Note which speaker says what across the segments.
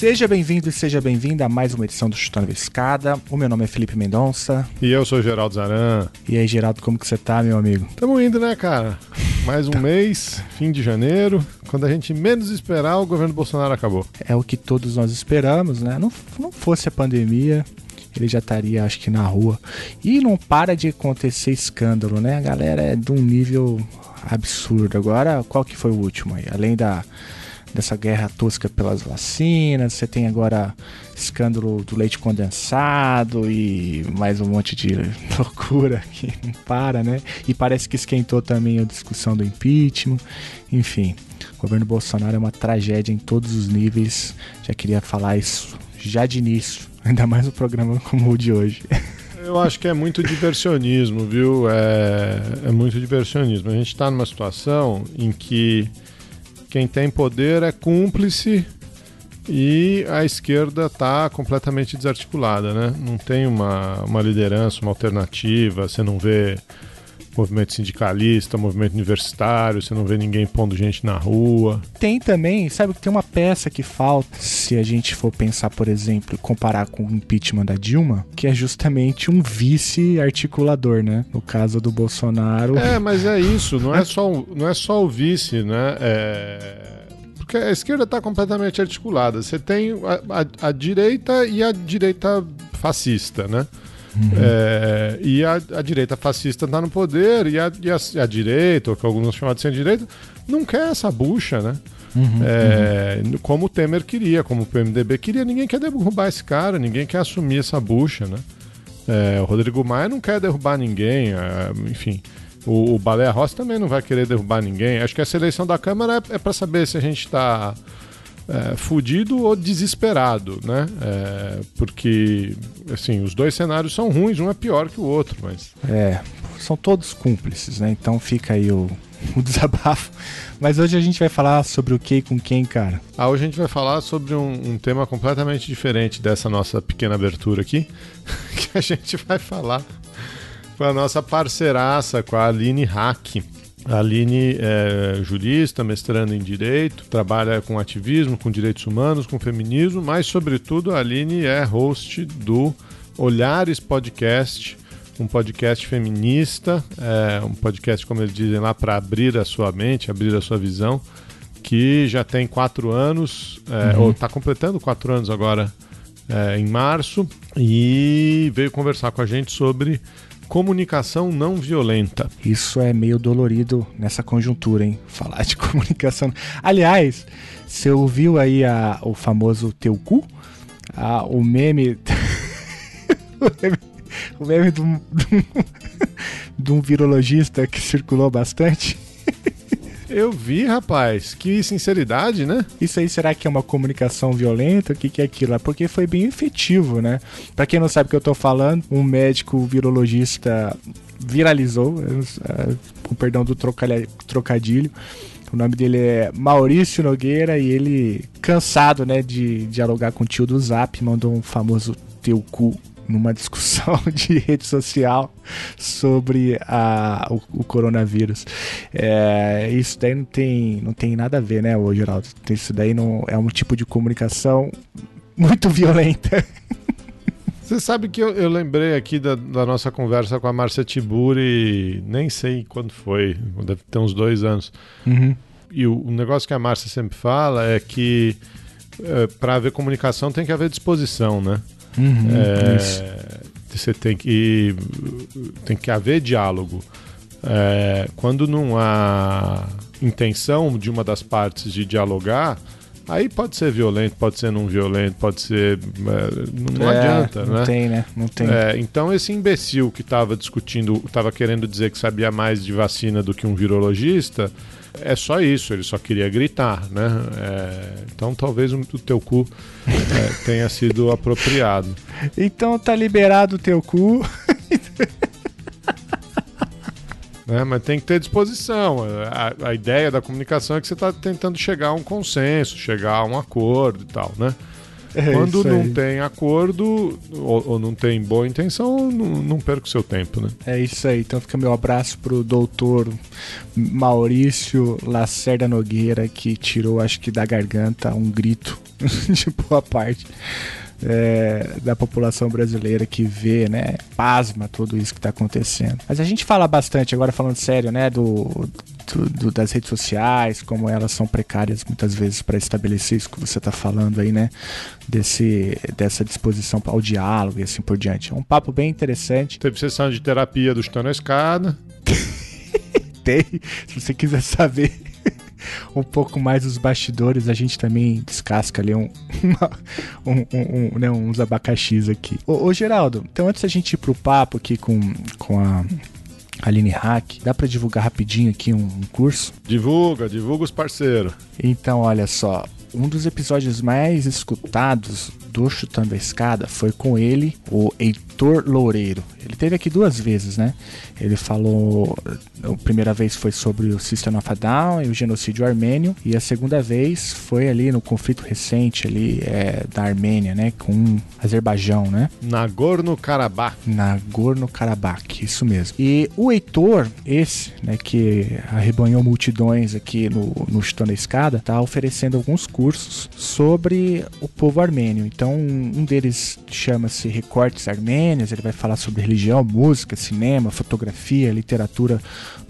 Speaker 1: Seja bem-vindo e seja bem-vinda a mais uma edição do Chutando a Escada. O meu nome é Felipe Mendonça.
Speaker 2: E eu sou Geraldo Zaran.
Speaker 1: E aí, Geraldo, como que você tá, meu amigo?
Speaker 2: Tamo indo, né, cara? Mais um mês, fim de janeiro. Quando a gente menos esperar, o governo Bolsonaro acabou.
Speaker 1: É o que todos nós esperamos, né? Não, não fosse a pandemia, ele já estaria, acho que, na rua. E não para de acontecer escândalo, né? A galera é de um nível absurdo. Agora, qual que foi o último aí? Além da dessa guerra tosca pelas vacinas, você tem agora escândalo do leite condensado e mais um monte de loucura que não para, né? E parece que esquentou também a discussão do impeachment. Enfim, o governo Bolsonaro é uma tragédia em todos os níveis. Já queria falar isso já de início, ainda mais um programa como o de hoje.
Speaker 2: Eu acho que é muito diversionismo, viu? É, é muito diversionismo. A gente está numa situação em que quem tem poder é cúmplice e a esquerda está completamente desarticulada, né? Não tem uma, uma liderança, uma alternativa, você não vê movimento sindicalista, movimento universitário, você não vê ninguém pondo gente na rua.
Speaker 1: Tem também, sabe que tem uma peça que falta, se a gente for pensar, por exemplo, comparar com o impeachment da Dilma, que é justamente um vice-articulador, né? No caso do Bolsonaro.
Speaker 2: É, mas é isso, não é só, não é só o vice, né? É porque a esquerda está completamente articulada. Você tem a, a, a, direita e a direita fascista, né? Uhum. É, e a, a, direita fascista está no poder, e a, e a, a direita, ou que alguns chamam de centro-direita, não quer essa bucha, né? Uhum, é, uhum. Como o Temer queria, como o PMDB queria, ninguém quer derrubar esse cara, ninguém quer assumir essa bucha, né? É, o Rodrigo Maia não quer derrubar ninguém, é, enfim. O, o Baleia Rossi também não vai querer derrubar ninguém. Acho que essa eleição da Câmara é, é para saber se a gente está é, fudido ou desesperado, né? É, porque, assim, os dois cenários são ruins, um é pior que o outro, mas...
Speaker 1: É, são todos cúmplices, né? Então fica aí o, o desabafo. Mas hoje a gente vai falar sobre o que e com quem, cara?
Speaker 2: Ah, hoje a gente vai falar sobre um, um tema completamente diferente dessa nossa pequena abertura aqui, que a gente vai falar com a nossa parceiraça, com a Aline Hack. A Aline é jurista, mestrando em Direito, trabalha com ativismo, com direitos humanos, com feminismo, mas, sobretudo, a Aline é host do Olhares Podcast, um podcast feminista, é, um podcast, como eles dizem lá, para abrir a sua mente, abrir a sua visão, que já tem quatro anos, é, uhum. ou está completando quatro anos agora é, em março, e veio conversar com a gente sobre comunicação não violenta.
Speaker 1: Isso é meio dolorido nessa conjuntura, hein? Falar de comunicação. Aliás, você ouviu aí a, o famoso teu cu? Ah, o meme. o meme de um, de um virologista que circulou bastante.
Speaker 2: Eu vi, rapaz. Que sinceridade, né?
Speaker 1: Isso aí será que é uma comunicação violenta? O que, que é aquilo? É porque foi bem efetivo, né? Pra quem não sabe o que eu tô falando, um médico virologista viralizou, uh, com perdão do trocadilho. O nome dele é Maurício Nogueira e ele, cansado né, de dialogar com o tio do Zap, mandou um famoso teu cu numa discussão de rede social sobre a, o, o coronavírus. É, isso daí não tem, não tem nada a ver, né, ô Geraldo? Isso daí não é um tipo de comunicação muito violenta.
Speaker 2: Você sabe que eu, eu lembrei aqui da, da, nossa conversa com a Márcia Tiburi, nem sei quando foi, deve ter uns dois anos. Uhum. E o, o, negócio que a Márcia sempre fala é que é, para haver comunicação tem que haver disposição, né? Uhum, é, você tem que tem que haver diálogo. É, quando não há intenção de uma das partes de dialogar, aí pode ser violento, pode ser não violento, pode ser. É, não é, adianta,
Speaker 1: não
Speaker 2: né?
Speaker 1: tem, né? Não tem.
Speaker 2: É, então, esse imbecil que estava discutindo, estava querendo dizer que sabia mais de vacina do que um virologista é só isso, ele só queria gritar, né? É, então talvez o teu cu é, tenha sido apropriado.
Speaker 1: Então tá liberado o teu cu.
Speaker 2: Né? Mas tem que ter disposição. A, a ideia da comunicação é que você está tentando chegar a um consenso, chegar a um acordo e tal, né? É Quando não tem acordo ou, ou, não tem boa intenção, não, não perca o seu tempo, né?
Speaker 1: É isso aí. Então fica meu abraço pro doutor Maurício Lacerda Nogueira, que tirou, acho que da garganta, um grito de boa parte é, da população brasileira que vê, né, pasma tudo isso que está acontecendo. Mas a gente fala bastante, agora falando sério, né, do, do, do das redes sociais, como elas são precárias muitas vezes para estabelecer isso que você está falando aí, né, desse, dessa disposição ao diálogo e assim por diante. É um papo bem interessante.
Speaker 2: Teve sessão de terapia do Chutando a Escada.
Speaker 1: Tem, se você quiser saber um pouco mais dos bastidores, a gente também descasca ali um, um, um, um né, uns abacaxis aqui. Ô, ô, Geraldo, então antes da gente ir pro papo aqui com, com a Aline Hack, dá para divulgar rapidinho aqui um, um curso?
Speaker 2: Divulga, divulga os parceiros.
Speaker 1: Então, olha só, um dos episódios mais escutados do Chutando a Escada foi com ele, o Heitor Loureiro. Ele teve aqui duas vezes, né? Ele falou. A primeira vez foi sobre o System of a Down e o genocídio armênio, e a segunda vez foi ali no conflito recente ali é, da Armênia, né? Com Azerbaijão, né?
Speaker 2: Nagorno-Karabakh.
Speaker 1: Nagorno-Karabakh, isso mesmo. E o Heitor, esse, né, que arrebanhou multidões aqui no, no Chutando a Escada, tá oferecendo alguns cursos sobre o povo armênio. Então, um deles chama-se Recortes Armênios, ele vai falar sobre religião, música, cinema, fotografia, literatura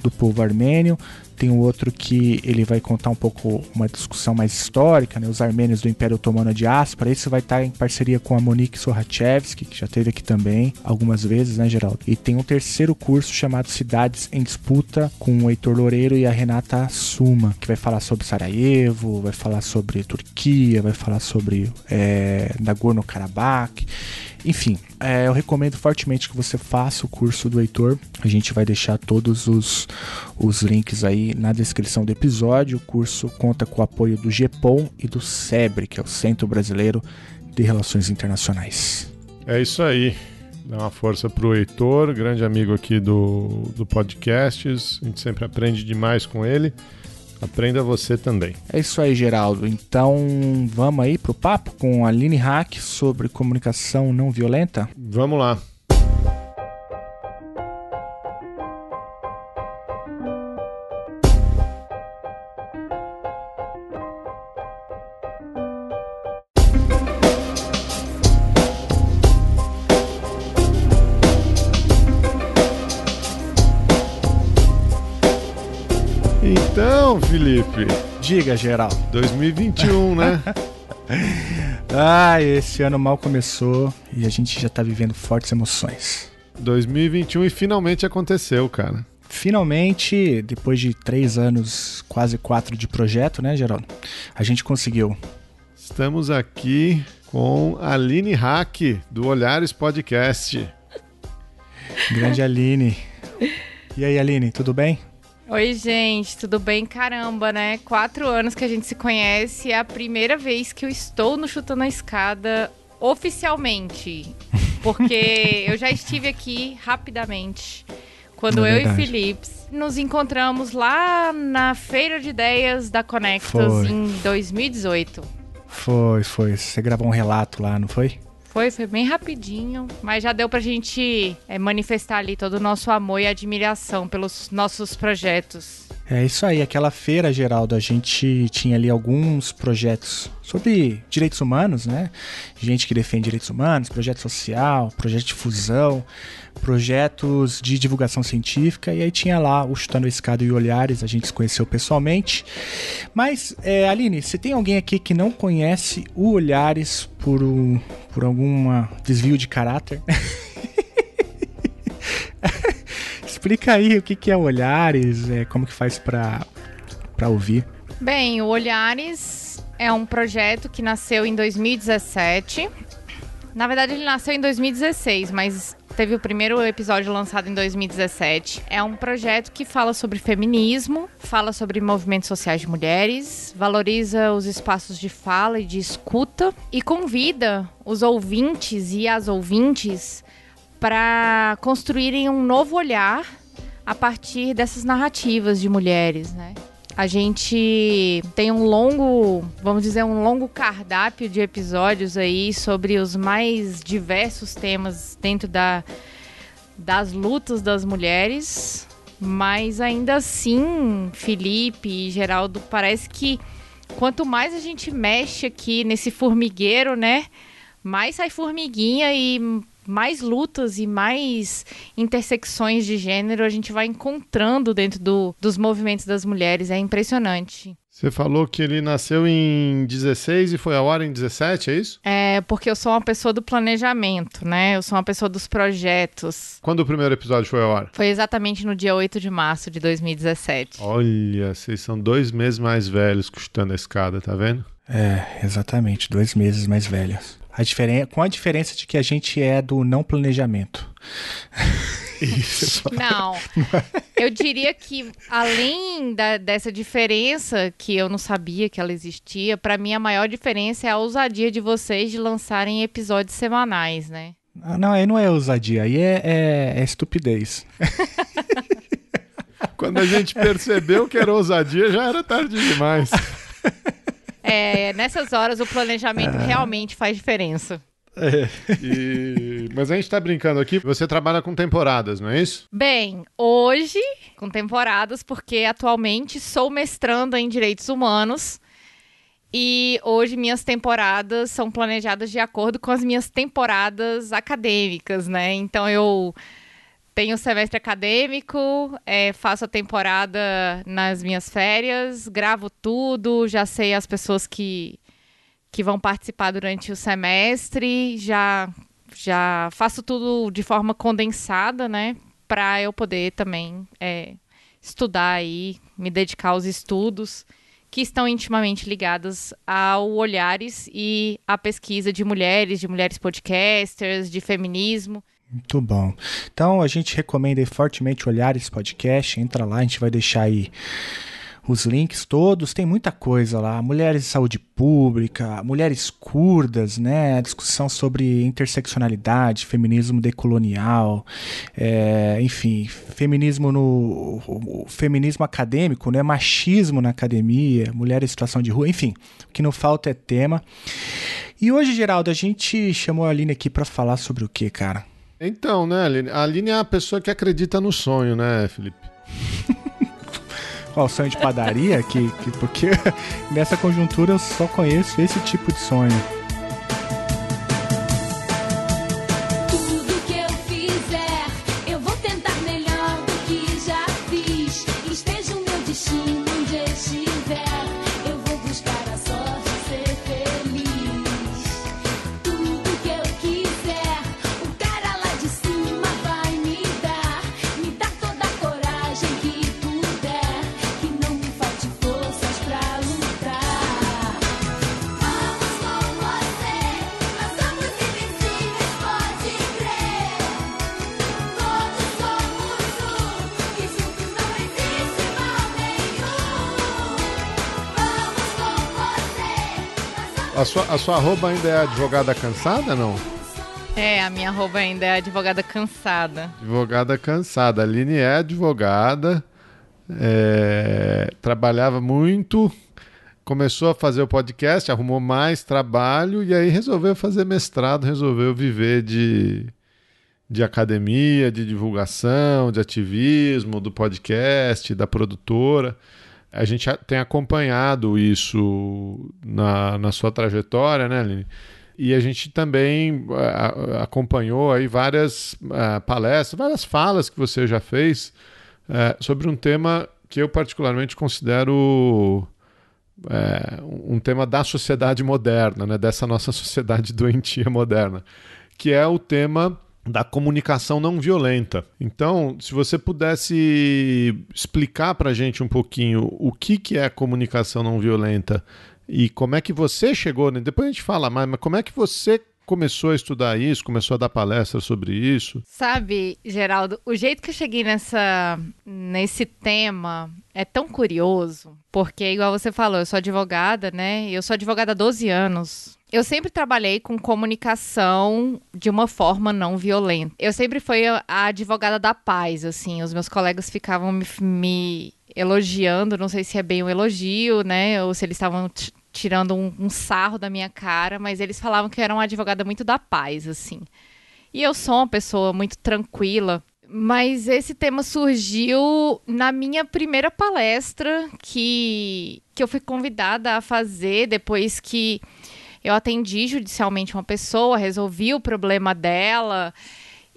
Speaker 1: do povo armênio. Tem o outro que ele vai contar um pouco uma discussão mais histórica, né? Os armênios do Império Otomano de Aspara. Esse vai estar em parceria com a Monique Sorachevski, que já teve aqui também algumas vezes, né, Geraldo? E tem um terceiro curso chamado Cidades em Disputa, com o Heitor Loureiro e a Renata Suma, que vai falar sobre Sarajevo, vai falar sobre Turquia, vai falar sobre é, Nagorno-Karabakh. Enfim, é, eu recomendo fortemente que você faça o curso do Heitor. A gente vai deixar todos os, os links aí na descrição do episódio. O curso conta com o apoio do GEPOM e do SEBRE, que é o Centro Brasileiro de Relações Internacionais.
Speaker 2: É isso aí. Dá uma força pro Heitor, grande amigo aqui do, do Podcasts. A gente sempre aprende demais com ele. Aprenda você também.
Speaker 1: É isso aí, Geraldo. Então vamos aí pro papo com a Aline Hack sobre comunicação não violenta?
Speaker 2: Vamos lá.
Speaker 1: Diga, geral.
Speaker 2: 2021, né?
Speaker 1: ah, esse ano mal começou e a gente já tá vivendo fortes emoções.
Speaker 2: 2021 e finalmente aconteceu, cara.
Speaker 1: Finalmente, depois de três anos, quase quatro de projeto, né, Geraldo? A gente conseguiu.
Speaker 2: Estamos aqui com a Aline Hack, do Olhares Podcast.
Speaker 1: Grande Aline. E aí, Aline, tudo bem?
Speaker 3: Oi, gente, tudo bem? Caramba, né? Quatro anos que a gente se conhece. É a primeira vez que eu estou no Chutando a Escada oficialmente. Porque eu já estive aqui rapidamente. Quando é eu verdade. e Felipe nos encontramos lá na Feira de Ideias da Conectas foi. em 2018.
Speaker 1: Foi, foi. Você gravou um relato lá, não foi?
Speaker 3: Foi, foi bem rapidinho, mas já deu pra gente é, manifestar ali todo o nosso amor e admiração pelos nossos projetos.
Speaker 1: É isso aí, aquela feira, Geraldo, a gente tinha ali alguns projetos sobre direitos humanos, né? Gente que defende direitos humanos, projeto social, projeto de fusão, projetos de divulgação científica, e aí tinha lá o Chutando a Escada e Olhares, a gente se conheceu pessoalmente. Mas, é, Aline, você tem alguém aqui que não conhece o Olhares por, um, por algum desvio de caráter? Explica aí o que, que é Olhares, é, como que faz para ouvir.
Speaker 3: Bem, o Olhares é um projeto que nasceu em 2017. Na verdade, ele nasceu em 2016, mas teve o primeiro episódio lançado em 2017. É um projeto que fala sobre feminismo, fala sobre movimentos sociais de mulheres, valoriza os espaços de fala e de escuta e convida os ouvintes e as ouvintes para construírem um novo olhar a partir dessas narrativas de mulheres, né? A gente tem um longo, vamos dizer, um longo cardápio de episódios aí sobre os mais diversos temas dentro da, das lutas das mulheres, mas ainda assim, Felipe e Geraldo, parece que quanto mais a gente mexe aqui nesse formigueiro, né? Mais sai formiguinha e mais lutas e mais intersecções de gênero a gente vai encontrando dentro do, dos movimentos das mulheres. É impressionante.
Speaker 2: Você falou que ele nasceu em 16 e foi ao ar em 17, é isso?
Speaker 3: É, porque eu sou uma pessoa do planejamento, né? Eu sou uma pessoa dos projetos.
Speaker 2: Quando o primeiro episódio foi ao ar?
Speaker 3: Foi exatamente no dia 8 de março de 2017.
Speaker 2: Olha, vocês são dois meses mais velhos custando a escada, tá vendo?
Speaker 1: É, exatamente, dois meses mais velhos. A diferença, com a diferença de que a gente é do não planejamento.
Speaker 3: Isso. Não. Eu diria que, além da, dessa diferença, que eu não sabia que ela existia, para mim a maior diferença é a ousadia de vocês de lançarem episódios semanais, né?
Speaker 1: Ah, não, aí não é ousadia, aí é, é, é estupidez.
Speaker 2: Quando a gente percebeu que era ousadia, já era tarde demais.
Speaker 3: É, nessas horas o planejamento é. realmente faz diferença.
Speaker 2: É. E... Mas a gente está brincando aqui. Você trabalha com temporadas, não é isso?
Speaker 3: Bem, hoje com temporadas, porque atualmente sou mestranda em direitos humanos. E hoje minhas temporadas são planejadas de acordo com as minhas temporadas acadêmicas, né? Então eu tenho semestre acadêmico, é, faço a temporada nas minhas férias, gravo tudo, já sei as pessoas que, que vão participar durante o semestre, já, já faço tudo de forma condensada, né? Para eu poder também é, estudar aí, me dedicar aos estudos que estão intimamente ligados ao Olhares e à pesquisa de mulheres, de mulheres podcasters, de feminismo.
Speaker 1: Muito bom. Então a gente recomenda fortemente olhar esse podcast. Entra lá, a gente vai deixar aí os links todos, tem muita coisa lá. Mulheres e saúde pública, mulheres curdas, né? Discussão sobre interseccionalidade, feminismo decolonial, é, enfim, feminismo no feminismo acadêmico, né? Machismo na academia, mulheres em situação de rua, enfim, o que não falta é tema. E hoje, Geraldo, a gente chamou a Aline aqui para falar sobre o que, cara?
Speaker 2: Então, né, Aline? A Aline é a pessoa que acredita no sonho, né, Felipe?
Speaker 1: Qual sonho de padaria? que, que, porque nessa conjuntura eu só conheço esse tipo de sonho.
Speaker 2: A sua, a sua arroba ainda é advogada cansada, não?
Speaker 3: É, a minha arroba ainda é advogada cansada.
Speaker 2: Advogada cansada. A Aline é advogada, é, trabalhava muito, começou a fazer o podcast, arrumou mais trabalho e aí resolveu fazer mestrado, resolveu viver de, de academia, de divulgação, de ativismo, do podcast, da produtora a gente tem acompanhado isso na, na sua trajetória, né, Aline? E a gente também acompanhou aí várias a, palestras, várias falas que você já fez é, sobre um tema que eu particularmente considero é, um tema da sociedade moderna, né, dessa nossa sociedade doentia moderna, que é o tema da comunicação não violenta. Então, se você pudesse explicar para a gente um pouquinho o que, que é comunicação não violenta e como é que você chegou, né? depois a gente fala mais, mas como é que você começou a estudar isso, começou a dar palestra sobre isso?
Speaker 3: Sabe, Geraldo, o jeito que eu cheguei nessa, nesse tema é tão curioso, porque, igual você falou, eu sou advogada, né? Eu sou advogada há 12 anos. Eu sempre trabalhei com comunicação de uma forma não violenta. Eu sempre fui a, advogada da paz, assim. Os meus colegas ficavam me, me elogiando, não sei se é bem um elogio, né? Ou se eles estavam tirando um, um, sarro da minha cara, mas eles falavam que eu era uma advogada muito da paz, assim. E eu sou uma pessoa muito tranquila. Mas esse tema surgiu na minha primeira palestra que, que eu fui convidada a fazer depois que eu atendi judicialmente uma pessoa, resolvi o problema dela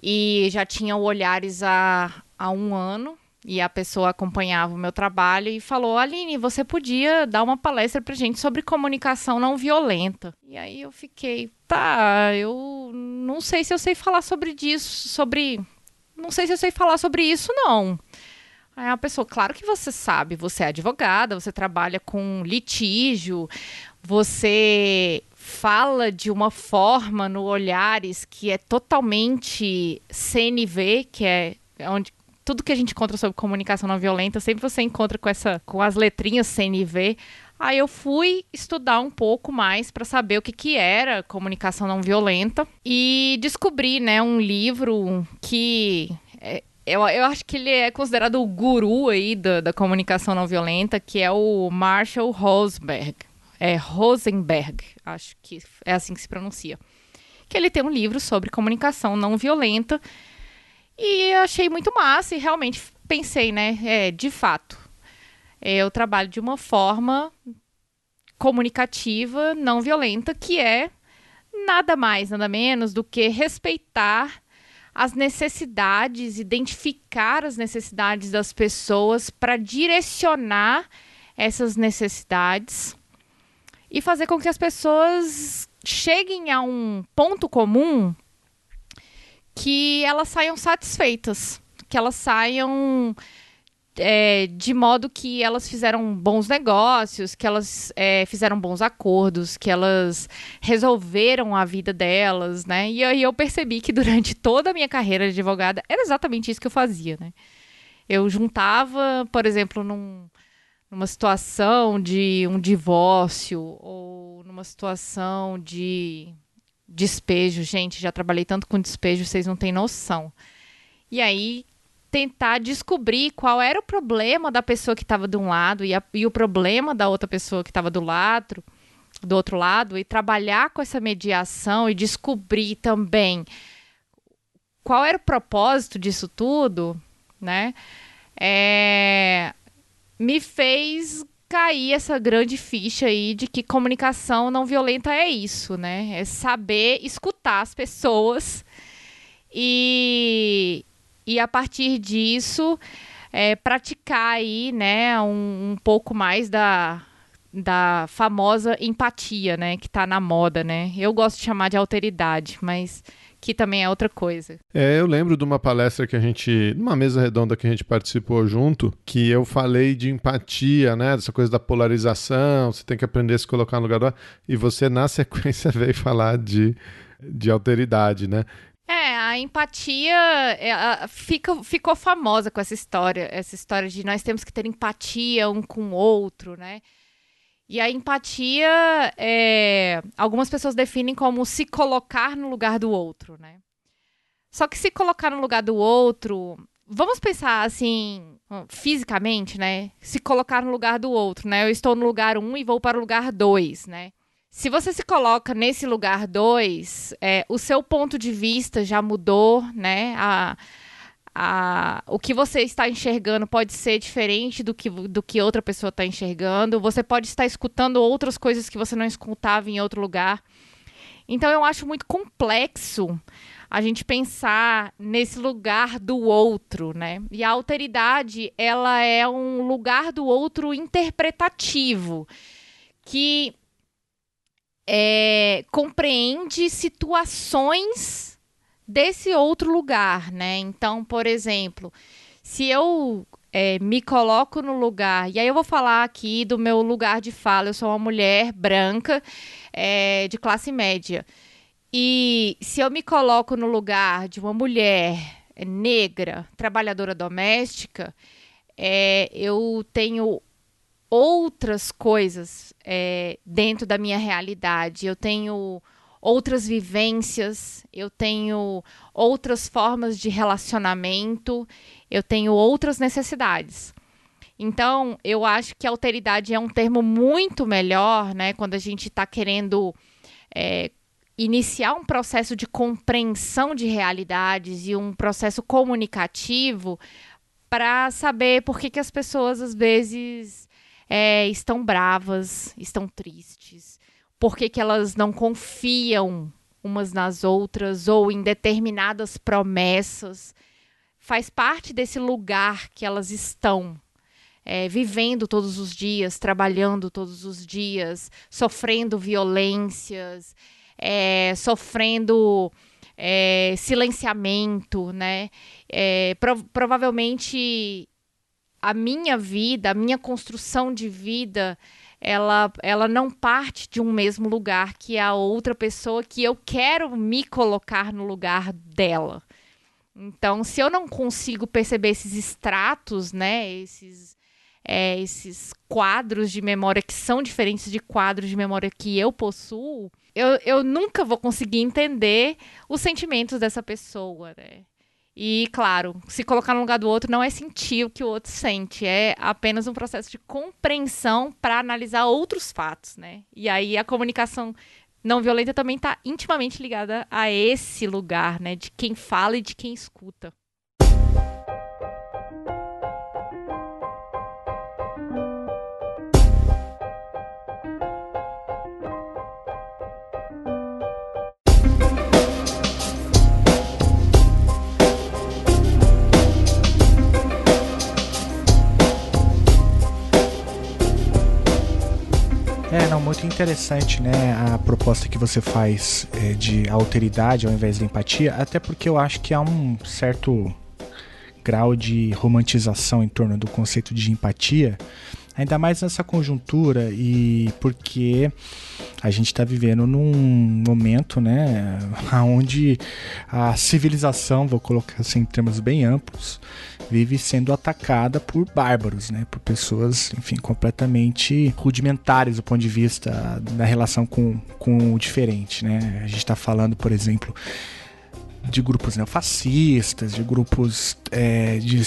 Speaker 3: e já tinha olhares há, há um ano. E a pessoa acompanhava o meu trabalho e falou: Aline, você podia dar uma palestra pra gente sobre comunicação não violenta. E aí eu fiquei, tá, eu não sei se eu sei falar sobre disso, sobre. Não sei se eu sei falar sobre isso, não. Aí a pessoa, claro que você sabe, você é advogada, você trabalha com litígio, você fala de uma forma no Olhares que é totalmente CNV, que é onde tudo que a gente encontra sobre comunicação não violenta, sempre você encontra com essa com as letrinhas CNV. Aí eu fui estudar um pouco mais para saber o que, que era comunicação não violenta e descobri, né, um livro que é, eu, eu acho que ele é considerado o guru aí da, da comunicação não violenta, que é o Marshall Rosberg é Rosenberg, acho que é assim que se pronuncia. Que ele tem um livro sobre comunicação não violenta. E achei muito massa e realmente pensei, né? É, de fato, eu trabalho de uma forma comunicativa não violenta, que é nada mais, nada menos do que respeitar as necessidades, identificar as necessidades das pessoas para direcionar essas necessidades e fazer com que as pessoas cheguem a um ponto comum que elas saiam satisfeitas, que elas saiam é, de modo que elas fizeram bons negócios, que elas é, fizeram bons acordos, que elas resolveram a vida delas, né? E aí eu percebi que durante toda a minha carreira de advogada era exatamente isso que eu fazia, né? Eu juntava, por exemplo, num, numa situação de um divórcio ou numa situação de despejo. Gente, já trabalhei tanto com despejo, vocês não têm noção. E aí tentar descobrir qual era o problema da pessoa que estava de um lado e, a, e o problema da outra pessoa que estava do lado, do outro lado e trabalhar com essa mediação e descobrir também qual era o propósito disso tudo, né? É, me fez cair essa grande ficha aí de que comunicação não violenta é isso, né? É saber escutar as pessoas e, e a partir disso é, praticar aí, né, um, um pouco mais da, da famosa empatia, né, que está na moda, né? Eu gosto de chamar de alteridade, mas que também é outra coisa.
Speaker 2: É, eu lembro de uma palestra que a gente, numa mesa redonda que a gente participou junto, que eu falei de empatia, né, dessa coisa da polarização, você tem que aprender a se colocar no lugar do e você na sequência veio falar de, de alteridade, né?
Speaker 3: É, a empatia é, fica, ficou famosa com essa história, essa história de nós temos que ter empatia um com o outro, né? E a empatia, é, algumas pessoas definem como se colocar no lugar do outro, né? Só que se colocar no lugar do outro, vamos pensar assim, fisicamente, né? Se colocar no lugar do outro, né? Eu estou no lugar um e vou para o lugar dois, né? Se você se coloca nesse lugar dois, é, o seu ponto de vista já mudou, né? A, a, o que você está enxergando pode ser diferente do que, do que outra pessoa está enxergando. Você pode estar escutando outras coisas que você não escutava em outro lugar. Então eu acho muito complexo a gente pensar nesse lugar do outro, né? E a alteridade, ela é um lugar do outro interpretativo que é, compreende situações desse outro lugar, né? Então, por exemplo, se eu é, me coloco no lugar, e aí eu vou falar aqui do meu lugar de fala, eu sou uma mulher branca é, de classe média. E se eu me coloco no lugar de uma mulher negra, trabalhadora doméstica, é, eu tenho outras coisas é, dentro da minha realidade. Eu tenho outras vivências, eu tenho outras formas de relacionamento, eu tenho outras necessidades. Então, eu acho que alteridade é um termo muito melhor, né? Quando a gente está querendo é, iniciar um processo de compreensão de realidades e um processo comunicativo para saber por que, que as pessoas às vezes é, estão bravas, estão tristes, por que, que elas não confiam umas nas outras ou em determinadas promessas. Faz parte desse lugar que elas estão. É, vivendo todos os dias, trabalhando todos os dias, sofrendo violências, é, sofrendo é, silenciamento, né? É, provavelmente a minha vida, a minha construção de vida, ela, ela não parte de um mesmo lugar que a outra pessoa que eu quero me colocar no lugar dela. Então, se eu não consigo perceber esses estratos, né, esses, é, esses quadros de memória que são diferentes de quadros de memória que eu possuo, eu, eu nunca vou conseguir entender os sentimentos dessa pessoa, né? E, claro, se colocar no lugar do outro não é sentir o que o outro sente, é apenas um processo de compreensão para analisar outros fatos, né? E aí a comunicação não violenta também está intimamente ligada a esse lugar, né? De quem fala e de quem escuta.
Speaker 1: É, não, muito interessante, né, a proposta que você faz é, de alteridade ao invés de empatia, até porque eu acho que há um certo grau de romantização em torno do conceito de empatia, ainda mais nessa conjuntura e porque a gente está vivendo num momento, né, onde a civilização, vou colocar assim em termos bem amplos, vive sendo atacada por bárbaros, né, por pessoas, enfim, completamente rudimentares do ponto de vista da relação com, com o diferente, né. A gente está falando, por exemplo, de grupos neofascistas, de grupos é, de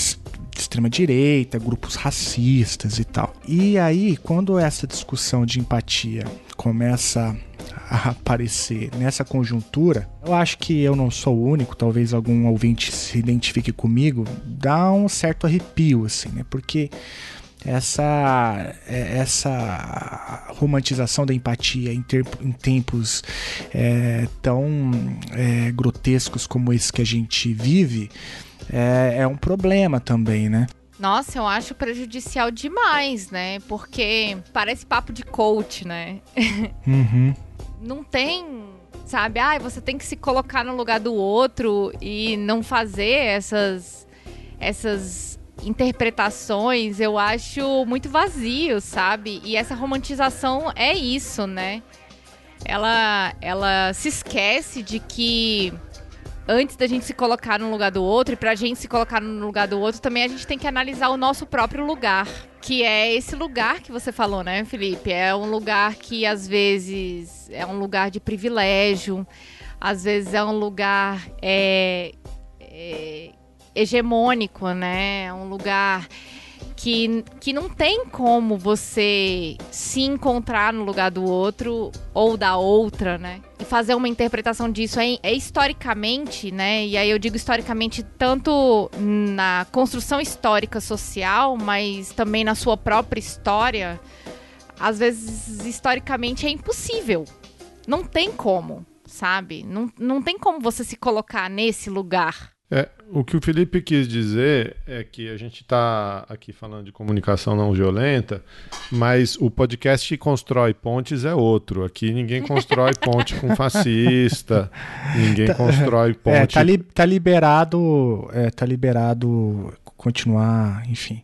Speaker 1: extrema direita, grupos racistas e tal. E aí, quando essa discussão de empatia começa a aparecer nessa conjuntura, eu acho que eu não sou o único, talvez algum ouvinte se identifique comigo, dá um certo arrepio, assim, né? Porque essa essa romantização da empatia em, em tempos é, tão é, grotescos como esse que a gente vive é, é um problema também, né?
Speaker 3: Nossa, eu acho prejudicial demais, né? Porque parece papo de coach, né?
Speaker 1: Uhum.
Speaker 3: não tem, sabe? Ah, você tem que se colocar no lugar do outro e não fazer essas essas interpretações, eu acho muito vazio, sabe? E essa romantização é isso, né? Ela ela se esquece de que antes da gente se colocar no lugar do outro, e pra gente se colocar no lugar do outro, também a gente tem que analisar o nosso próprio lugar. Que é esse lugar que você falou, né, Felipe? É um lugar que às vezes é um lugar de privilégio, às vezes é um lugar é, é, hegemônico, né? É um lugar que, que não tem como você se encontrar no lugar do outro ou da outra, né? Fazer uma interpretação disso é, é historicamente, né? E aí eu digo historicamente tanto na construção histórica social, mas também na sua própria história. Às vezes, historicamente, é impossível. Não tem como, sabe? Não, não tem como você se colocar nesse lugar.
Speaker 2: É, o que o Felipe quis dizer é que a gente está aqui falando de comunicação não violenta, mas o podcast que constrói pontes é outro. Aqui ninguém constrói ponte com fascista, ninguém tá, constrói ponte. É,
Speaker 1: tá, li, tá liberado, é, tá liberado continuar, enfim,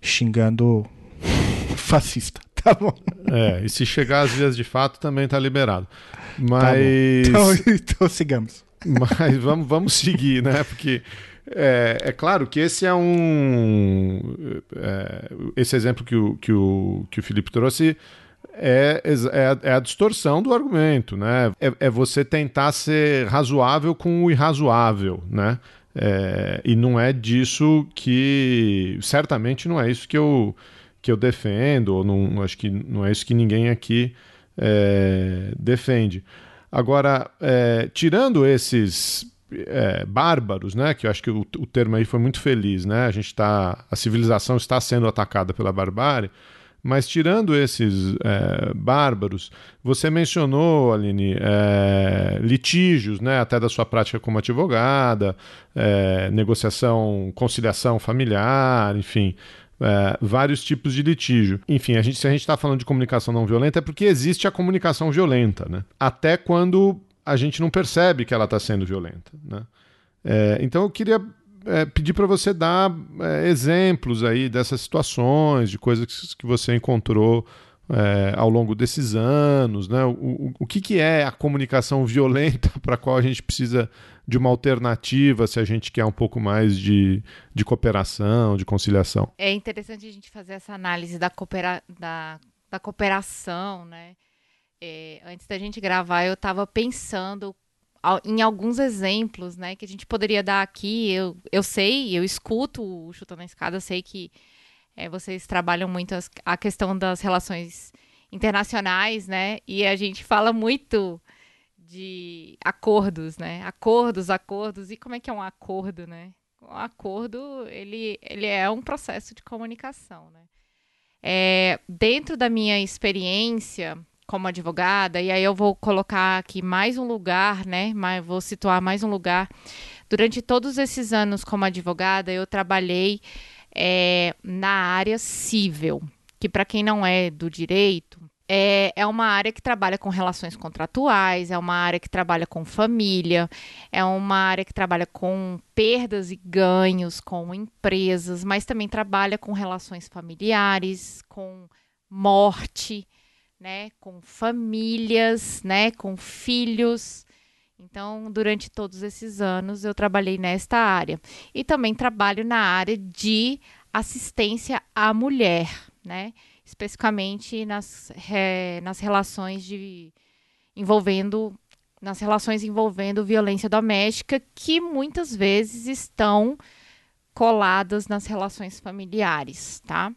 Speaker 1: xingando fascista. Tá bom.
Speaker 2: É, e se chegar às vias de fato também tá liberado. Mas.
Speaker 1: Tá então, então sigamos.
Speaker 2: Mas vamos, vamos seguir, né? Porque é, é, claro que esse é um. É, esse exemplo que o, que o, que o Felipe trouxe é, é, a, é a distorção do argumento, né? É, é, você tentar ser razoável com o irrazoável, né? É, e não é disso que. Certamente não é isso que eu, que eu defendo, ou não, acho que não é isso que ninguém aqui é, defende. Agora, é, tirando esses é, bárbaros, né? Que eu acho que o, o, termo aí foi muito feliz, né? A gente está, a civilização está sendo atacada pela barbárie. Mas tirando esses é, bárbaros, você mencionou, Aline, é, litígios, né, até da sua prática como advogada, é, negociação, conciliação familiar, enfim, é, vários tipos de litígio. Enfim, a gente, se a gente está falando de comunicação não violenta, é porque existe a comunicação violenta, né? Até quando a gente não percebe que ela está sendo violenta, né? É, então eu queria é, pedir para você dar é, exemplos aí dessas situações, de coisas que você encontrou é, ao longo desses anos, né? O, o, o que, que é a comunicação violenta para a qual a gente precisa de uma alternativa se a gente quer um pouco mais de, de cooperação, de conciliação?
Speaker 3: É interessante a gente fazer essa análise da, coopera da, da cooperação, né? É, antes da gente gravar, eu estava pensando em alguns exemplos, né, que a gente poderia dar aqui. Eu, eu sei, eu escuto o Chutando a Escada, sei que é, vocês trabalham muito as, a questão das relações internacionais, né, e a gente fala muito de acordos, né, acordos, acordos, e como é que é um acordo, né? Um acordo, ele, ele é um processo de comunicação, né. É, dentro da minha experiência, como advogada, e aí eu vou colocar aqui mais um lugar, né? Mas vou situar mais um lugar. Durante todos esses anos como advogada, eu trabalhei é, na área civil, que para quem não é do direito, é, é uma área que trabalha com relações contratuais, é uma área que trabalha com família, é uma área que trabalha com perdas e ganhos com empresas, mas também trabalha com relações familiares, com morte né, com famílias, né, com filhos. Então, durante todos esses anos eu trabalhei nesta área e também trabalho na área de assistência à mulher, né, especificamente nas, nas relações de envolvendo nas relações envolvendo violência doméstica que muitas vezes estão coladas nas relações familiares, tá?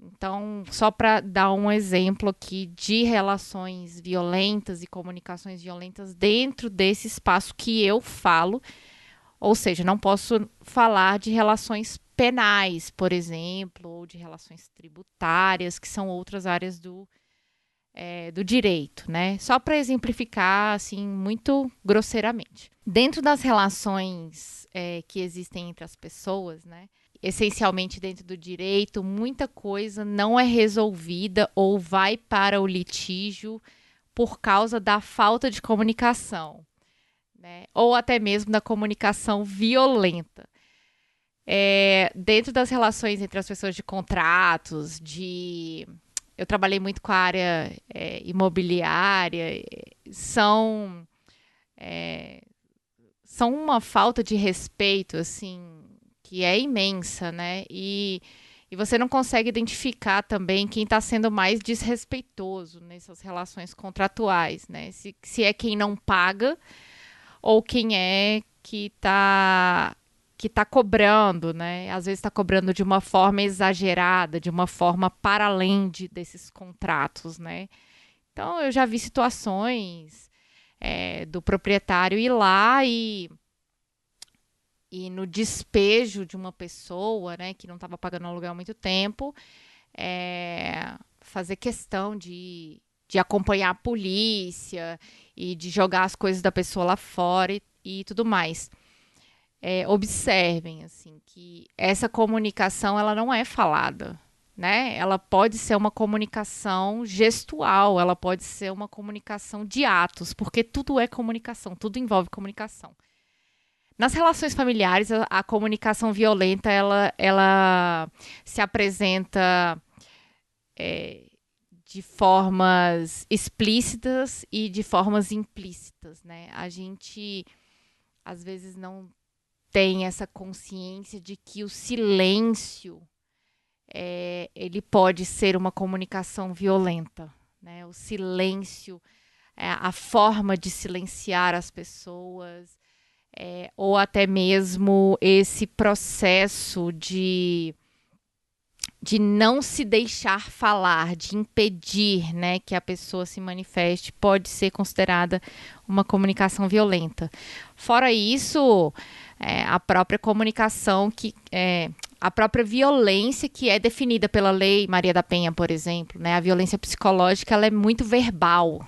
Speaker 3: Então, só para dar um exemplo aqui de relações violentas e comunicações violentas dentro desse espaço que eu falo, ou seja, não posso falar de relações penais, por exemplo, ou de relações tributárias, que são outras áreas do, é, do direito, né? Só para exemplificar, assim, muito grosseiramente. Dentro das relações é, que existem entre as pessoas, né? essencialmente dentro do direito, muita coisa não é resolvida ou vai para o litígio por causa da falta de comunicação, né? ou até mesmo da comunicação violenta. É, dentro das relações entre as pessoas de contratos, de. Eu trabalhei muito com a área é, imobiliária, são. É, são uma falta de respeito, assim, que é imensa, né? E, e você não consegue identificar também quem está sendo mais desrespeitoso nessas relações contratuais, né? Se, se é quem não paga ou quem é que está que está cobrando, né? Às vezes está cobrando de uma forma exagerada, de uma forma para além de, desses contratos, né? Então eu já vi situações é, do proprietário ir lá e e no despejo de uma pessoa, né, que não estava pagando aluguel há muito tempo, é, fazer questão de, de acompanhar a polícia e de jogar as coisas da pessoa lá fora e, e tudo mais. É, observem assim que essa comunicação ela não é falada, né? Ela pode ser uma comunicação gestual, ela pode ser uma comunicação de atos, porque tudo é comunicação, tudo envolve comunicação. Nas relações familiares, a, a, comunicação violenta ela, ela se apresenta é, de formas explícitas e de formas implícitas, né? A gente às vezes não tem essa consciência de que o silêncio é, ele pode ser uma comunicação violenta. Né? O silêncio, é, a forma de silenciar as pessoas, é, ou até mesmo esse processo de de não se deixar falar, de impedir né, que a pessoa se manifeste, pode ser considerada uma comunicação violenta. Fora isso, é, a própria comunicação que é, a própria violência que é definida pela lei Maria da Penha, por exemplo, né? A violência psicológica ela é muito verbal,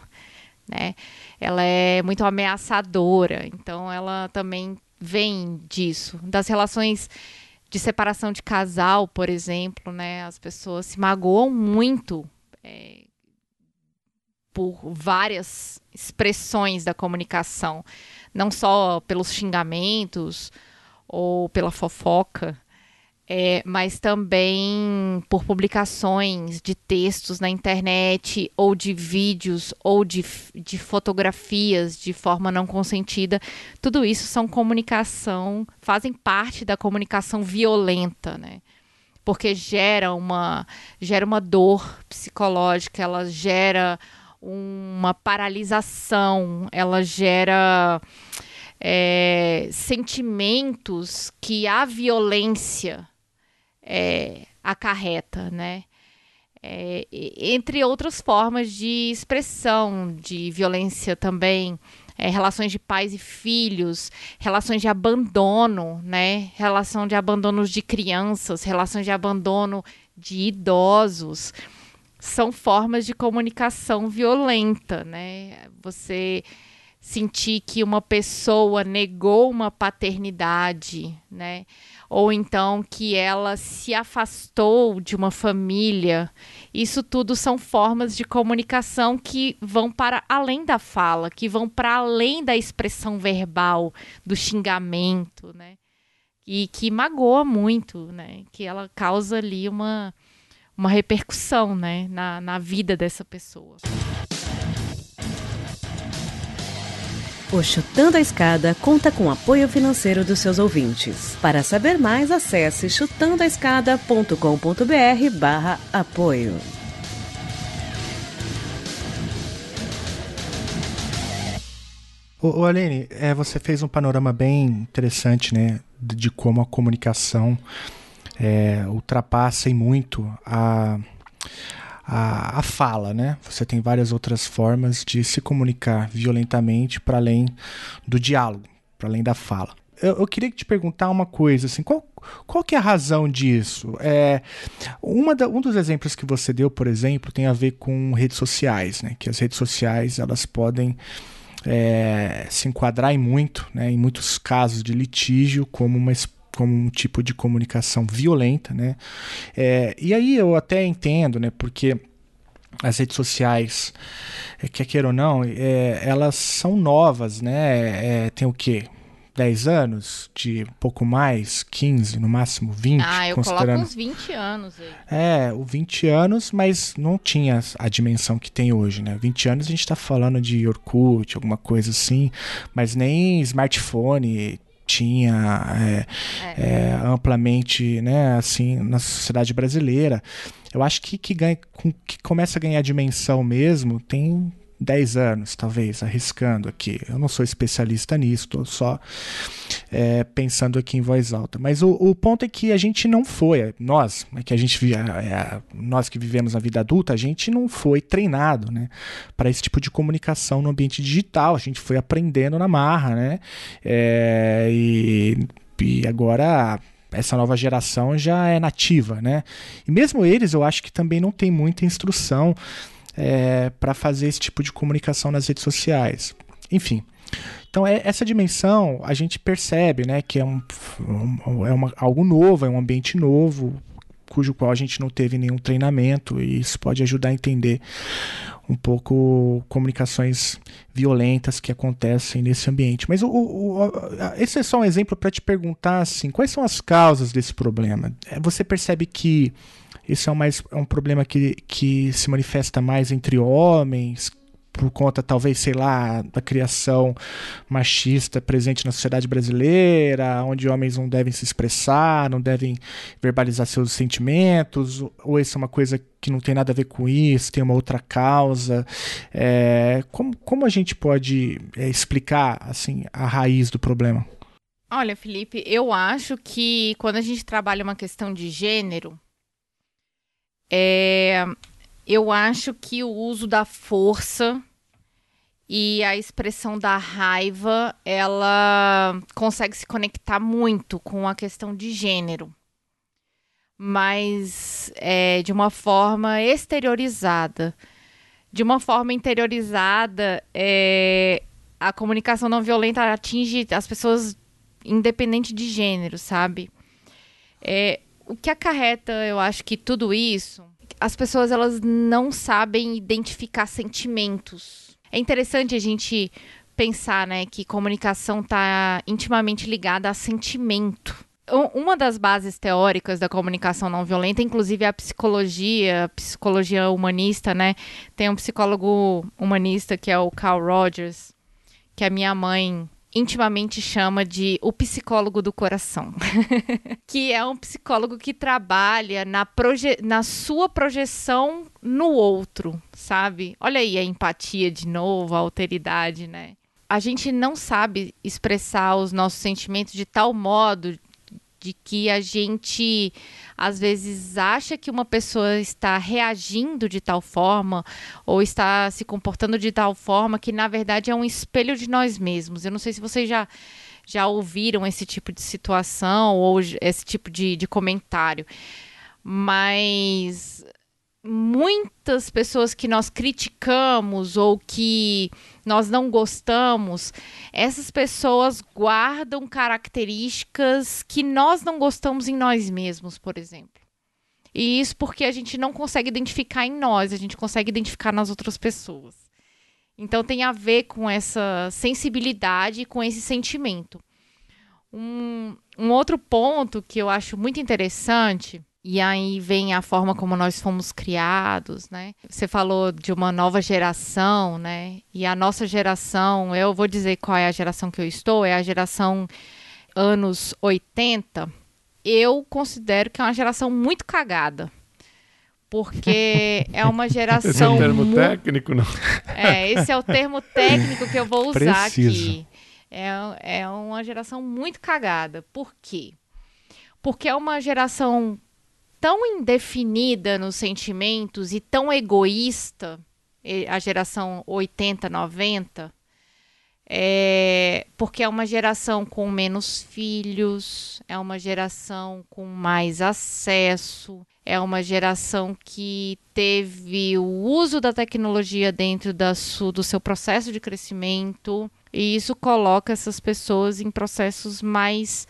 Speaker 3: né? Ela é muito ameaçadora, então ela também vem disso, das relações de separação de casal, por exemplo, né? As pessoas se magoam muito é, por várias expressões da comunicação, não só pelos xingamentos ou pela fofoca, é, mas também por publicações de textos na internet, ou de vídeos, ou de, de fotografias de forma não consentida. Tudo isso são comunicação, fazem parte da comunicação violenta, né? Porque gera uma, gera uma dor psicológica, ela gera uma paralisação, ela gera é, sentimentos que a violência é, acarreta, né? É, entre outras formas de expressão de violência também, é, relações de pais e filhos, relações de abandono, né? Relação de abandono de crianças, relações de abandono de idosos, são formas de comunicação violenta, né? Você sentir que uma pessoa negou uma paternidade, né? Ou então que ela se afastou de uma família. Isso tudo são formas de comunicação que vão para além da fala, que vão para além da expressão verbal, do xingamento, né? E que magoa muito, né? Que ela causa ali uma, uma repercussão, né? Na, na vida dessa pessoa.
Speaker 4: O Chutando a Escada conta com apoio financeiro dos seus ouvintes. Para saber mais, acesse chutandoaescada.com.br barra apoio.
Speaker 1: Ô, Aline, é, você fez um panorama bem interessante, né, de como a comunicação é, ultrapassa e muito a, a, a fala, né? Você tem várias outras formas de se comunicar violentamente para além do diálogo, para além da fala. Eu, eu, queria te perguntar uma coisa, assim, qual, qual que é a razão disso? É, uma da, um dos exemplos que você deu, por exemplo, tem a ver com redes sociais, né? Que as redes sociais elas podem é, se enquadrar em muito, né, em muitos casos de litígio, como uma como um tipo de comunicação violenta, né? É, e aí eu até entendo, né? Porque as redes sociais, é, quer queira ou não, é, elas são novas, né? É, tem o quê? 10 anos, de pouco mais, 15, no máximo 20.
Speaker 3: Ah, eu considerando... coloco uns 20 anos aí.
Speaker 1: É, o 20 anos, mas não tinha a dimensão que tem hoje, né? 20 anos a gente tá falando de Orkut, alguma coisa assim, mas nem smartphone tinha é, é. É, amplamente né, assim, na sociedade brasileira. Eu acho que, que, ganha, que começa a ganhar dimensão mesmo tem 10 anos, talvez, arriscando aqui. Eu não sou especialista nisso, estou só é, pensando aqui em voz alta. Mas o, o, ponto é que a gente não foi, nós, é que a gente é, nós que vivemos a vida adulta, a gente não foi treinado né, para esse tipo de comunicação no ambiente digital. A gente foi aprendendo na marra, né? É, e, e agora essa nova geração já é nativa, né? E mesmo eles, eu acho que também não tem muita instrução é, para fazer esse tipo de comunicação nas redes sociais. Enfim. Então, é, essa dimensão a gente percebe né, que é, um, é uma, algo novo, é um ambiente novo, cujo qual a gente não teve nenhum treinamento, e isso pode ajudar a entender um pouco comunicações violentas que acontecem nesse ambiente. Mas o, o esse é só um exemplo para te perguntar assim, quais são as causas desse problema? É, você percebe que isso é, mais, é um problema que, que se manifesta mais entre homens, por conta, talvez, sei lá, da criação machista presente na sociedade brasileira, onde homens não devem se expressar, não devem verbalizar seus sentimentos, ou isso é uma coisa que não tem nada a ver com isso, tem uma outra causa. É, como, como a gente pode é, explicar assim a raiz do problema?
Speaker 3: Olha, Felipe, eu acho que quando a gente trabalha uma questão de gênero, é, eu acho que o uso da força e a expressão da raiva, ela consegue se conectar muito com a questão de gênero mas é, de uma forma exteriorizada. De uma forma interiorizada, é, a comunicação não violenta atinge as pessoas independente de gênero, sabe? É, o que acarreta, eu acho que tudo isso, as pessoas elas não sabem identificar sentimentos. É interessante a gente pensar, né, que comunicação está intimamente ligada a sentimento uma das bases teóricas da comunicação não violenta, inclusive a psicologia, a psicologia humanista, né? Tem um psicólogo humanista que é o Carl Rogers, que a minha mãe intimamente chama de o psicólogo do coração, que é um psicólogo que trabalha na, na sua projeção no outro, sabe? Olha aí a empatia de novo, a alteridade, né? A gente não sabe expressar os nossos sentimentos de tal modo de que a gente às vezes acha que uma pessoa está reagindo de tal forma ou está se comportando de tal forma que na verdade é um espelho de nós mesmos. Eu não sei se vocês já já ouviram esse tipo de situação ou esse tipo de, de comentário, mas muitas pessoas que nós criticamos ou que nós não gostamos, essas pessoas guardam características que nós não gostamos em nós mesmos, por exemplo. E isso porque a gente não consegue identificar em nós, a gente consegue identificar nas outras pessoas. Então tem a ver com essa sensibilidade, com esse sentimento. Um, um outro ponto que eu acho muito interessante e aí vem a forma como nós fomos criados, né? Você falou de uma nova geração, né? E a nossa geração, eu vou dizer qual é a geração que eu estou, é a geração anos 80. Eu considero que é uma geração muito cagada. Porque é uma geração. Esse é o
Speaker 2: termo técnico, não?
Speaker 3: É, esse é o termo técnico que eu vou usar Preciso. aqui. É, é uma geração muito cagada. Por quê? Porque é uma geração tão indefinida nos sentimentos e tão egoísta, a geração 80, 90, é, porque é uma geração com menos filhos, é uma geração com mais acesso, é uma geração que teve o uso da tecnologia dentro da do seu processo de crescimento, e isso coloca essas pessoas em processos mais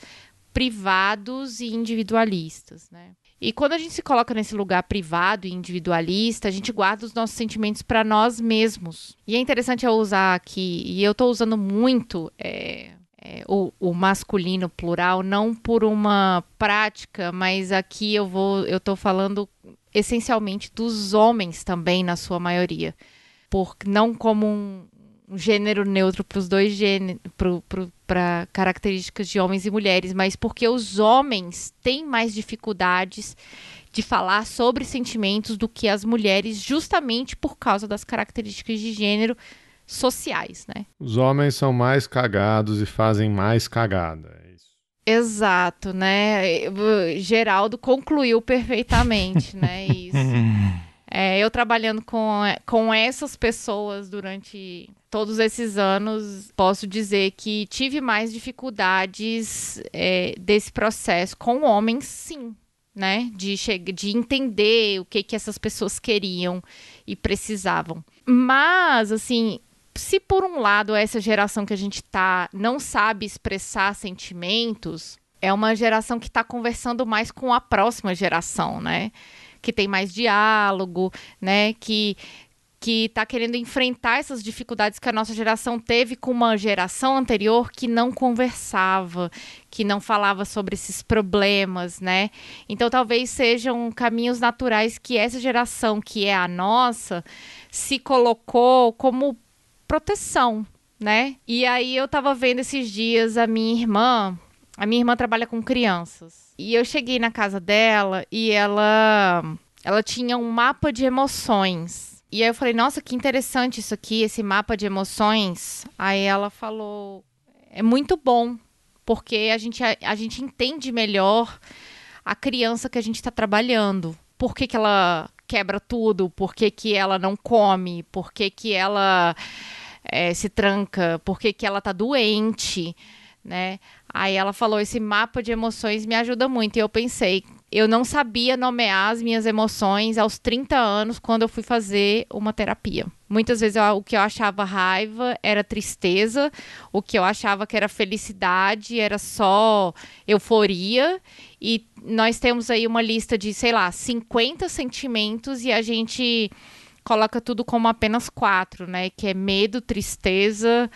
Speaker 3: privados e individualistas, né? E quando a gente se coloca nesse lugar privado e individualista, a gente guarda os nossos sentimentos para nós mesmos. E é interessante eu usar aqui, e eu estou usando muito é, é, o, o, masculino plural, não por uma prática, mas aqui eu vou, eu estou falando essencialmente dos homens também, na sua maioria. Por, não como um, um gênero neutro para os dois gêneros, para características de homens e mulheres, mas porque os homens têm mais dificuldades de falar sobre sentimentos do que as mulheres, justamente por causa das características de gênero sociais, né?
Speaker 2: Os homens são mais cagados e fazem mais cagada. É isso.
Speaker 3: Exato, né? Geraldo concluiu perfeitamente, né? Isso. É, eu trabalhando com, com essas pessoas durante todos esses anos, posso dizer que tive mais dificuldades é, desse processo com homens, sim. Né, de, de entender o que, que essas pessoas queriam e precisavam. Mas, assim, se por um lado essa geração que a gente tá não sabe expressar sentimentos, é uma geração que está conversando mais com a próxima geração, né? Que tem mais diálogo, né? Que que está querendo enfrentar essas dificuldades que a nossa geração teve com uma geração anterior que não conversava, que não falava sobre esses problemas, né? Então talvez sejam caminhos naturais que essa geração que é a nossa se colocou como proteção, né? E aí eu tava vendo esses dias a minha irmã, a minha irmã trabalha com crianças. E eu cheguei na casa dela e ela ela tinha um mapa de emoções. E aí eu falei: "Nossa, que interessante isso aqui, esse mapa de emoções". Aí ela falou: "É muito bom, porque a gente a, a gente entende melhor a criança que a gente está trabalhando. Por que, que ela quebra tudo? Por que, que ela não come? Por que, que ela é, se tranca? Por que, que ela tá doente?" Né? Aí ela falou: esse mapa de emoções me ajuda muito. E eu pensei, eu não sabia nomear as minhas emoções aos 30 anos quando eu fui fazer uma terapia. Muitas vezes eu, o que eu achava raiva era tristeza, o que eu achava que era felicidade era só euforia. E nós temos aí uma lista de, sei lá, 50 sentimentos e a gente coloca tudo como apenas quatro, né? Que é medo, tristeza,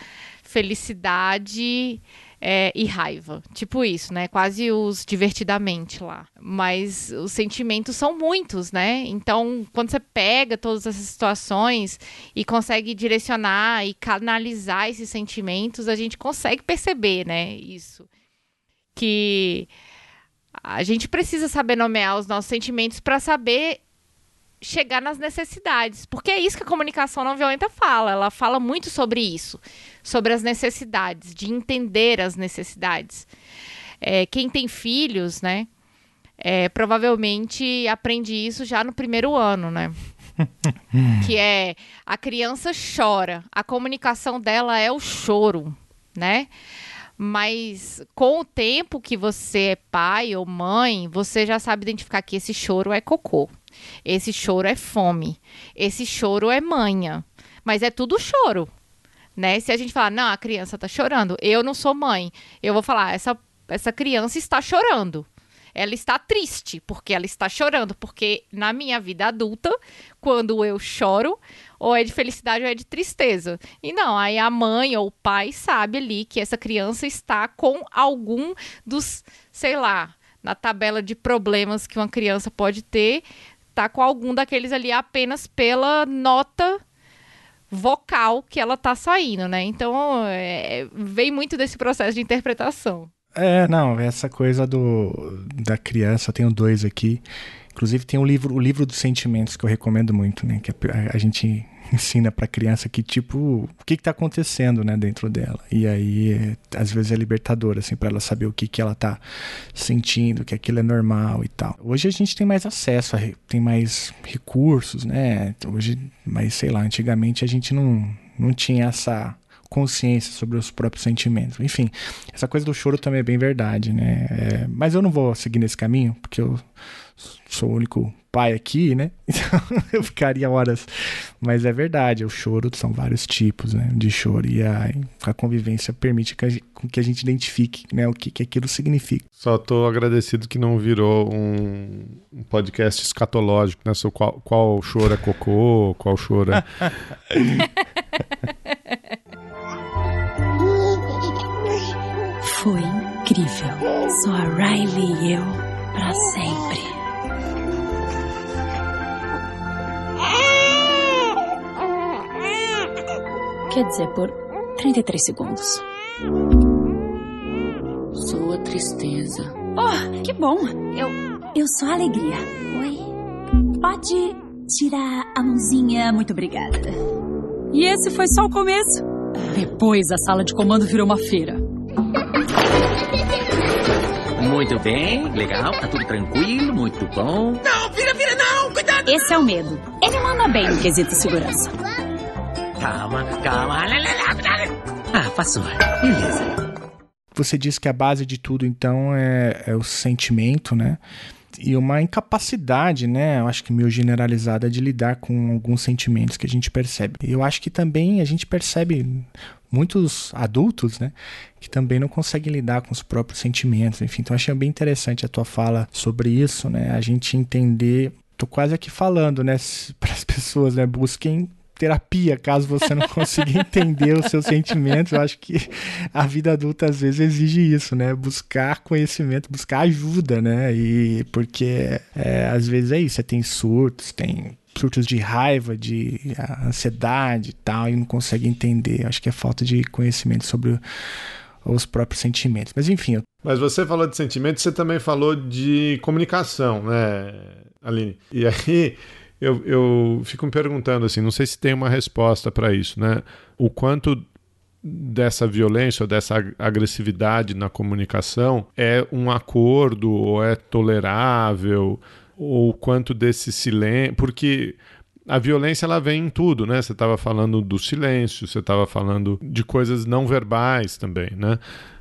Speaker 3: felicidade é, e raiva. Tipo isso, né? Quase os divertidamente lá. Mas os sentimentos são muitos, né? Então, quando você pega todas essas situações e consegue direcionar e canalizar esses sentimentos, a gente consegue perceber, né? Isso. Que a gente precisa saber nomear os nossos sentimentos para saber chegar nas necessidades, porque é isso que a comunicação não violenta fala. Ela fala muito sobre isso, sobre as necessidades, de entender as necessidades. É, quem tem filhos, né, é, provavelmente aprende isso já no primeiro ano, né? que é a criança chora, a comunicação dela é o choro, né? Mas com o tempo que você é pai ou mãe, você já sabe identificar que esse choro é cocô. Esse choro é fome. Esse choro é manha. Mas é tudo choro. Né? Se a gente falar, não, a criança está chorando, eu não sou mãe, eu vou falar, essa, essa criança está chorando. Ela está triste, porque ela está chorando. Porque na minha vida adulta, quando eu choro, ou é de felicidade ou é de tristeza. E não, aí a mãe ou o pai sabe ali que essa criança está com algum dos, sei lá, na tabela de problemas que uma criança pode ter, tá com algum daqueles ali apenas pela nota vocal que ela tá saindo, né? Então, é, vem muito desse processo de interpretação.
Speaker 1: É, não, essa coisa do da criança, eu tenho dois aqui. Inclusive tem um livro, o livro dos sentimentos que eu recomendo muito, né, que a, a gente ensina para criança que tipo o que está acontecendo né dentro dela e aí às vezes é libertador assim para ela saber o que que ela está sentindo que aquilo é normal e tal hoje a gente tem mais acesso a, tem mais recursos né hoje mas sei lá antigamente a gente não não tinha essa consciência sobre os próprios sentimentos. Enfim, essa coisa do choro também é bem verdade, né? É, mas eu não vou seguir nesse caminho, porque eu sou o único pai aqui, né? Então eu ficaria horas. Mas é verdade, o choro são vários tipos né, de choro. E a, a convivência permite que a, gente, que a gente identifique né, o que, que aquilo significa.
Speaker 2: Só estou agradecido que não virou um, um podcast escatológico, né? Sobre qual, qual choro é cocô, qual choro é.
Speaker 5: Foi incrível. Só a Riley e eu para sempre. Quer dizer, por 33 segundos.
Speaker 6: Sou a tristeza.
Speaker 5: Oh, que bom! Eu. Eu sou a alegria. Oi? Pode tirar a mãozinha, muito obrigada.
Speaker 7: E esse foi só o começo. Depois a sala de comando virou uma feira.
Speaker 8: Muito bem, legal, tá tudo tranquilo, muito bom.
Speaker 9: Não, vira, vira, não, cuidado!
Speaker 5: Esse é o medo. Ele manda bem no quesito segurança.
Speaker 8: Calma, calma. Ah, passou. Beleza.
Speaker 1: Você disse que a base de tudo, então, é, é o sentimento, né? E uma incapacidade, né? Eu acho que meio generalizada de lidar com alguns sentimentos que a gente percebe. Eu acho que também a gente percebe muitos adultos, né, que também não conseguem lidar com os próprios sentimentos. Enfim, então achei bem interessante a tua fala sobre isso, né? A gente entender, tô quase aqui falando, né, para as pessoas, né, busquem terapia, caso você não consiga entender os seus sentimentos. Eu acho que a vida adulta às vezes exige isso, né? Buscar conhecimento, buscar ajuda, né? E porque é, às vezes é isso, você tem surtos, tem surtos de raiva, de ansiedade e tal, e não consegue entender. Acho que é falta de conhecimento sobre os próprios sentimentos. Mas enfim.
Speaker 2: Mas você falou de sentimentos, você também falou de comunicação, né, Aline? E aí eu, eu fico me perguntando assim, não sei se tem uma resposta para isso, né? O quanto dessa violência dessa agressividade na comunicação é um acordo ou é tolerável ou quanto desse silêncio, porque a violência ela vem em tudo, né? Você estava falando do silêncio, você estava falando de coisas não verbais também, né?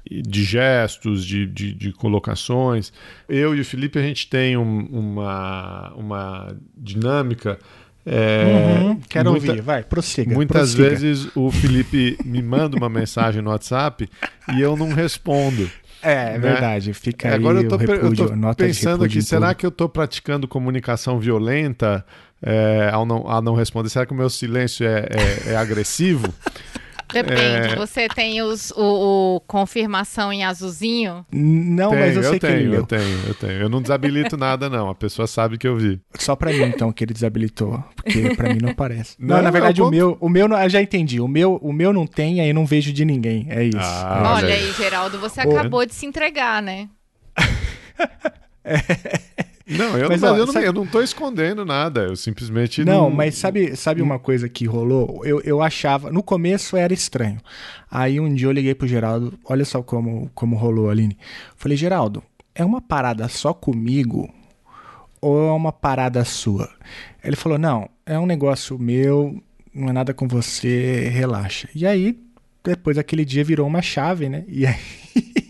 Speaker 2: De gestos, de, de, de, colocações. Eu e o Felipe, a gente tem um, uma, uma dinâmica.
Speaker 1: É, uhum, quero muita, ouvir, vai, prossiga.
Speaker 2: Muitas
Speaker 1: prossiga.
Speaker 2: vezes o Felipe me manda uma mensagem no WhatsApp e eu não respondo.
Speaker 1: É, é né? verdade. Fica Agora aí eu tô, repúdio, eu tô
Speaker 2: pensando aqui, será que eu estou praticando comunicação violenta é, ao, não, ao não responder? Será que o meu silêncio é, é, é agressivo?
Speaker 3: Depende. É... Você tem os, o, o, confirmação em azulzinho?
Speaker 1: Não, tenho, mas eu sei
Speaker 2: eu
Speaker 1: que
Speaker 2: tenho,
Speaker 1: ele
Speaker 2: Eu tenho, eu tenho. Eu não desabilito nada, não. A pessoa sabe que eu vi.
Speaker 1: Só pra mim, então, que ele desabilitou. Porque pra mim não aparece. Não, não na verdade, o meu, o meu, eu já entendi. O meu, o meu não tem, aí eu não vejo de ninguém. É isso.
Speaker 3: Ah, Olha aí, Geraldo, você acabou de se entregar, né?
Speaker 2: é. Não, eu, mas, não, ó, eu, não, sabe... eu não tô escondendo nada, eu simplesmente
Speaker 1: não... Não, mas sabe, sabe uma coisa que rolou? Eu, eu achava, no começo era estranho. Aí um dia eu liguei pro Geraldo, olha só como, como rolou, Aline. Falei, Geraldo, é uma parada só comigo ou é uma parada sua? Ele falou, não, é um negócio meu, não é nada com você, relaxa. E aí, depois daquele dia virou uma chave, né? E aí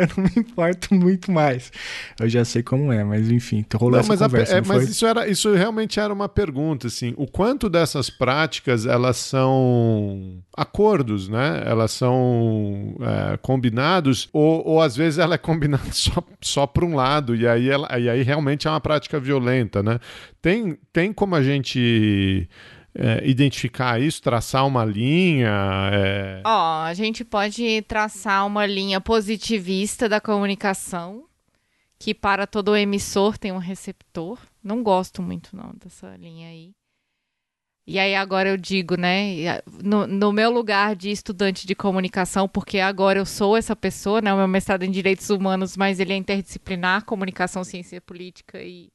Speaker 1: eu não me importo muito mais. Eu já sei como é, mas enfim, rolou não, essa mas conversa. A, é,
Speaker 2: mas isso, era, isso realmente era uma pergunta, assim, o quanto dessas práticas elas são acordos, né? Elas são é, combinados, ou, ou às vezes ela é combinada só, só para um lado, e aí, ela, e aí realmente é uma prática violenta, né? Tem, tem como a gente é, identificar isso, traçar uma linha?
Speaker 3: É... Ó, a gente pode traçar uma linha positivista da comunicação, que para todo emissor tem um receptor. Não gosto muito não dessa linha aí. E aí agora eu digo, né, no, no, meu lugar de estudante de comunicação, porque agora eu sou essa pessoa, né, o meu mestrado em Direitos Humanos, mas ele é interdisciplinar, comunicação, ciência política e,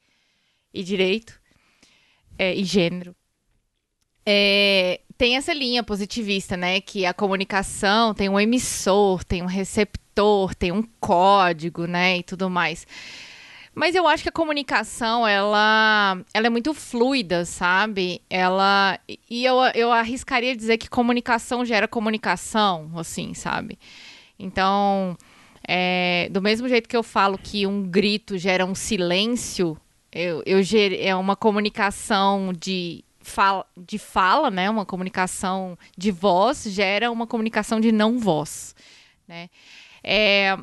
Speaker 3: e direito, é, e gênero é, tem essa linha positivista, né? Que a comunicação tem um emissor, tem um receptor, tem um código, né? E tudo mais. Mas eu acho que a comunicação, ela, ela é muito fluida, sabe? Ela. E eu, eu arriscaria dizer que comunicação gera comunicação, assim, sabe? Então, é, do mesmo jeito que eu falo que um grito gera um silêncio, eu, eu é uma comunicação de fala, de fala, né, uma comunicação de voz, gera uma comunicação de não voz. Né? É,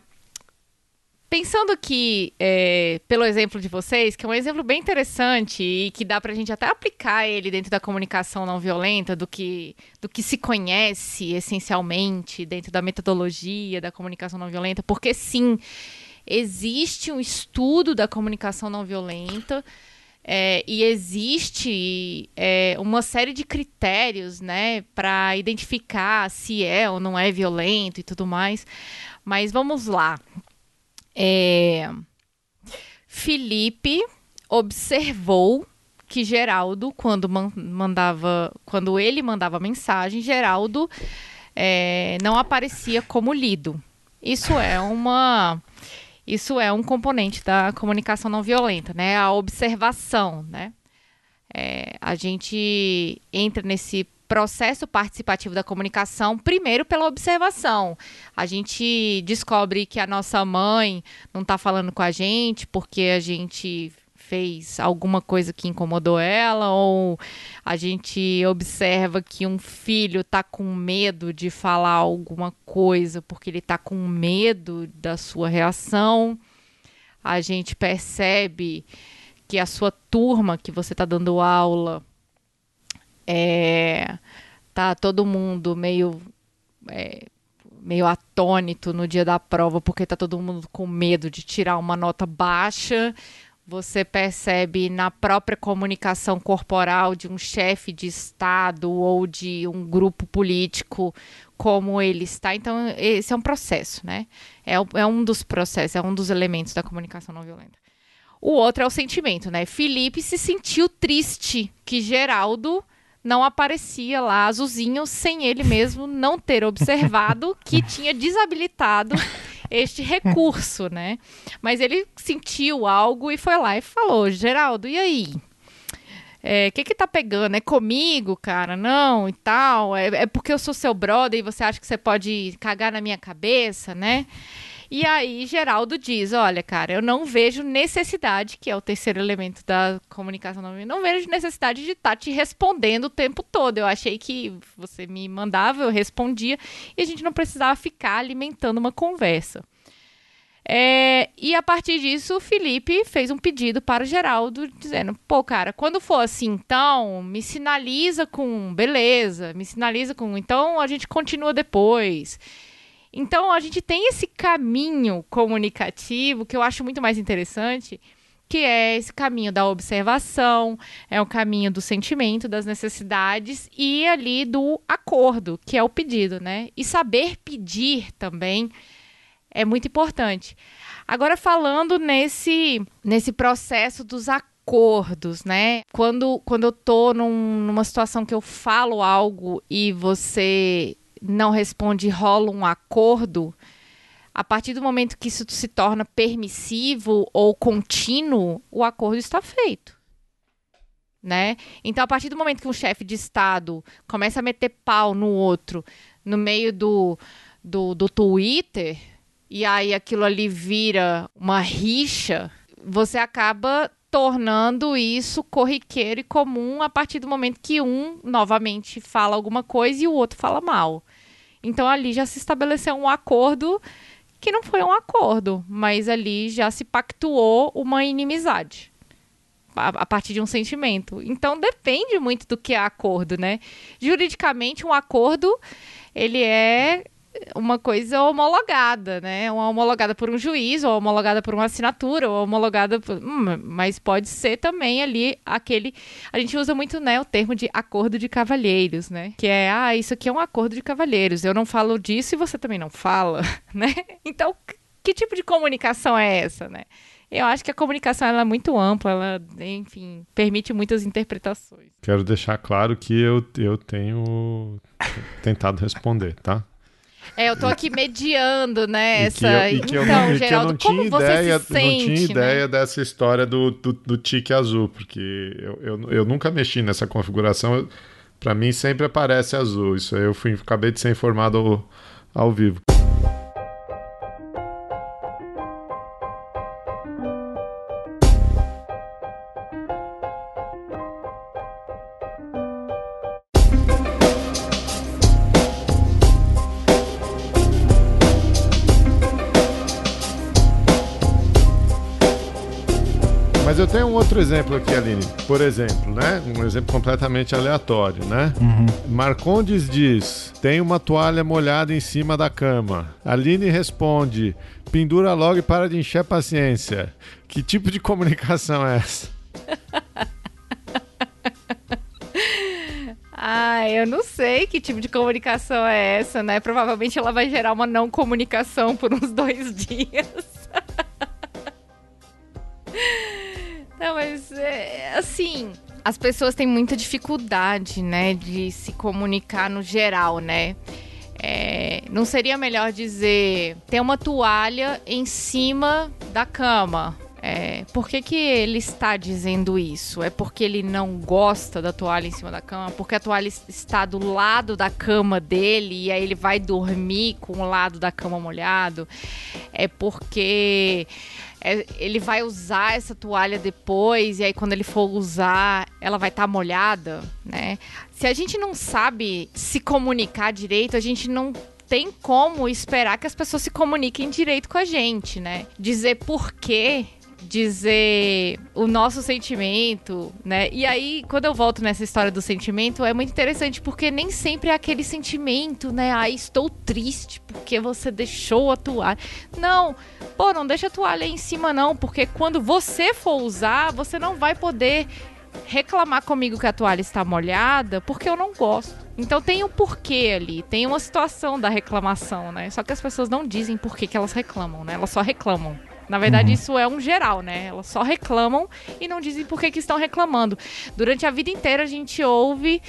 Speaker 3: pensando aqui é, pelo exemplo de vocês, que é um exemplo bem interessante e que dá para a gente até aplicar ele dentro da comunicação não violenta, do que, do que se conhece essencialmente dentro da metodologia da comunicação não violenta, porque sim, existe um estudo da comunicação não violenta é, e existe é, uma série de critérios, né, para identificar se é ou não é violento e tudo mais. Mas vamos lá. É, Felipe observou que Geraldo, quando mandava, quando ele mandava mensagem, Geraldo é, não aparecia como lido. Isso é uma isso é um componente da comunicação não violenta, né? A observação, né? É, a gente entra nesse processo participativo da comunicação primeiro pela observação. A gente descobre que a nossa mãe não está falando com a gente porque a gente fez alguma coisa que incomodou ela, ou a gente observa que um filho está com medo de falar alguma coisa porque ele está com medo da sua reação. A gente percebe que a sua turma que você está dando aula É, tá todo mundo meio é, meio atônito no dia da prova, porque tá todo mundo com medo de tirar uma nota baixa. Você percebe na própria comunicação corporal de um chefe de Estado ou de um grupo político como ele está. Então, esse é um processo, né? É, é um dos processos, é um dos elementos da comunicação não violenta. O outro é o sentimento, né? Felipe se sentiu triste que Geraldo não aparecia lá azulzinho sem ele mesmo não ter observado que tinha desabilitado este recurso, né? Mas ele sentiu algo e foi lá e falou: Geraldo, e aí? O é, que que tá pegando? É comigo, cara? Não, e tal. É, é porque eu sou seu brother e você acha que você pode cagar na minha cabeça, né? E aí, Geraldo diz: Olha, cara, eu não vejo necessidade, que é o terceiro elemento da comunicação não, vejo necessidade de estar tá te respondendo o tempo todo. Eu achei que você me mandava, eu respondia, e a gente não precisava ficar alimentando uma conversa. É, e a partir disso, o Felipe fez um pedido para o Geraldo, dizendo: pô, cara, quando for assim, então, me sinaliza com beleza, me sinaliza com. Então a gente continua depois. Então a gente tem esse caminho comunicativo que eu acho muito mais interessante, que é esse caminho da observação, é o caminho do sentimento, das necessidades e ali do acordo, que é o pedido, né? E saber pedir também é muito importante. Agora falando nesse nesse processo dos acordos, né? Quando, quando eu tô num, numa situação que eu falo algo e você não responde rola um acordo, a partir do momento que isso se torna permissivo ou contínuo, o acordo está feito. Né? Então, a partir do momento que um chefe de Estado começa a meter pau no outro no meio do, do, do Twitter, e aí aquilo ali vira uma rixa, você acaba tornando isso corriqueiro e comum a partir do momento que um novamente fala alguma coisa e o outro fala mal. Então ali já se estabeleceu um acordo que não foi um acordo, mas ali já se pactuou uma inimizade a, partir de um sentimento. Então depende muito do que é acordo, né? Juridicamente um acordo ele é uma coisa homologada, né? Uma homologada por um juiz, ou homologada por uma assinatura, ou homologada por... Hum, mas pode ser também ali aquele... A gente usa muito, né, o termo de acordo de cavalheiros, né? Que é, ah, isso aqui é um acordo de cavalheiros. Eu não falo disso e você também não fala, né? Então, que tipo de comunicação é essa, né? Eu acho que a comunicação ela é muito ampla, ela, enfim, permite muitas interpretações.
Speaker 2: Quero deixar claro que eu, eu tenho tentado responder, tá?
Speaker 3: É, eu tô aqui mediando, né? Essa... E que eu, e então, não, Geraldo, como você ideia, se sente,
Speaker 2: Não tinha
Speaker 3: né?
Speaker 2: ideia dessa história do, do, do, tique azul, porque eu, eu, eu nunca mexi nessa configuração. Para mim sempre aparece azul. Isso aí eu fui, acabei de ser informado ao, ao vivo. Eu tenho um outro exemplo aqui, Aline. Por exemplo, né? Um exemplo completamente aleatório, né? Uhum. Marcondes diz: tem uma toalha molhada em cima da cama. Aline responde: pendura logo e para de encher a paciência. Que tipo de comunicação é essa?
Speaker 3: Ah, eu não sei que tipo de comunicação é essa, né? Provavelmente ela vai gerar uma não comunicação por uns dois dias. Não, mas é, assim, as pessoas têm muita dificuldade, né, de se comunicar no geral, né? É, não seria melhor dizer ter uma toalha em cima da cama? É, por que, que ele está dizendo isso? É porque ele não gosta da toalha em cima da cama? Porque a toalha está do lado da cama dele e aí ele vai dormir com o lado da cama molhado? É porque é, ele vai usar essa toalha depois, e aí quando ele for usar, ela vai estar tá molhada, né? Se a gente não sabe se comunicar direito, a gente não tem como esperar que as pessoas se comuniquem direito com a gente, né? Dizer por quê dizer o nosso sentimento, né? E aí, quando eu volto nessa história do sentimento, é muito interessante porque nem sempre é aquele sentimento, né? Ah, estou triste porque você deixou a toalha. Não, pô, não deixa a toalha aí em cima não, porque quando você for usar, você não vai poder reclamar comigo que a toalha está molhada porque eu não gosto. Então tem um porquê ali, tem uma situação da reclamação, né? Só que as pessoas não dizem por que, que elas reclamam, né? Elas só reclamam. Na verdade, uhum. isso é um geral, né? Elas só reclamam e não dizem por que, que estão reclamando. Durante a vida inteira a gente ouve.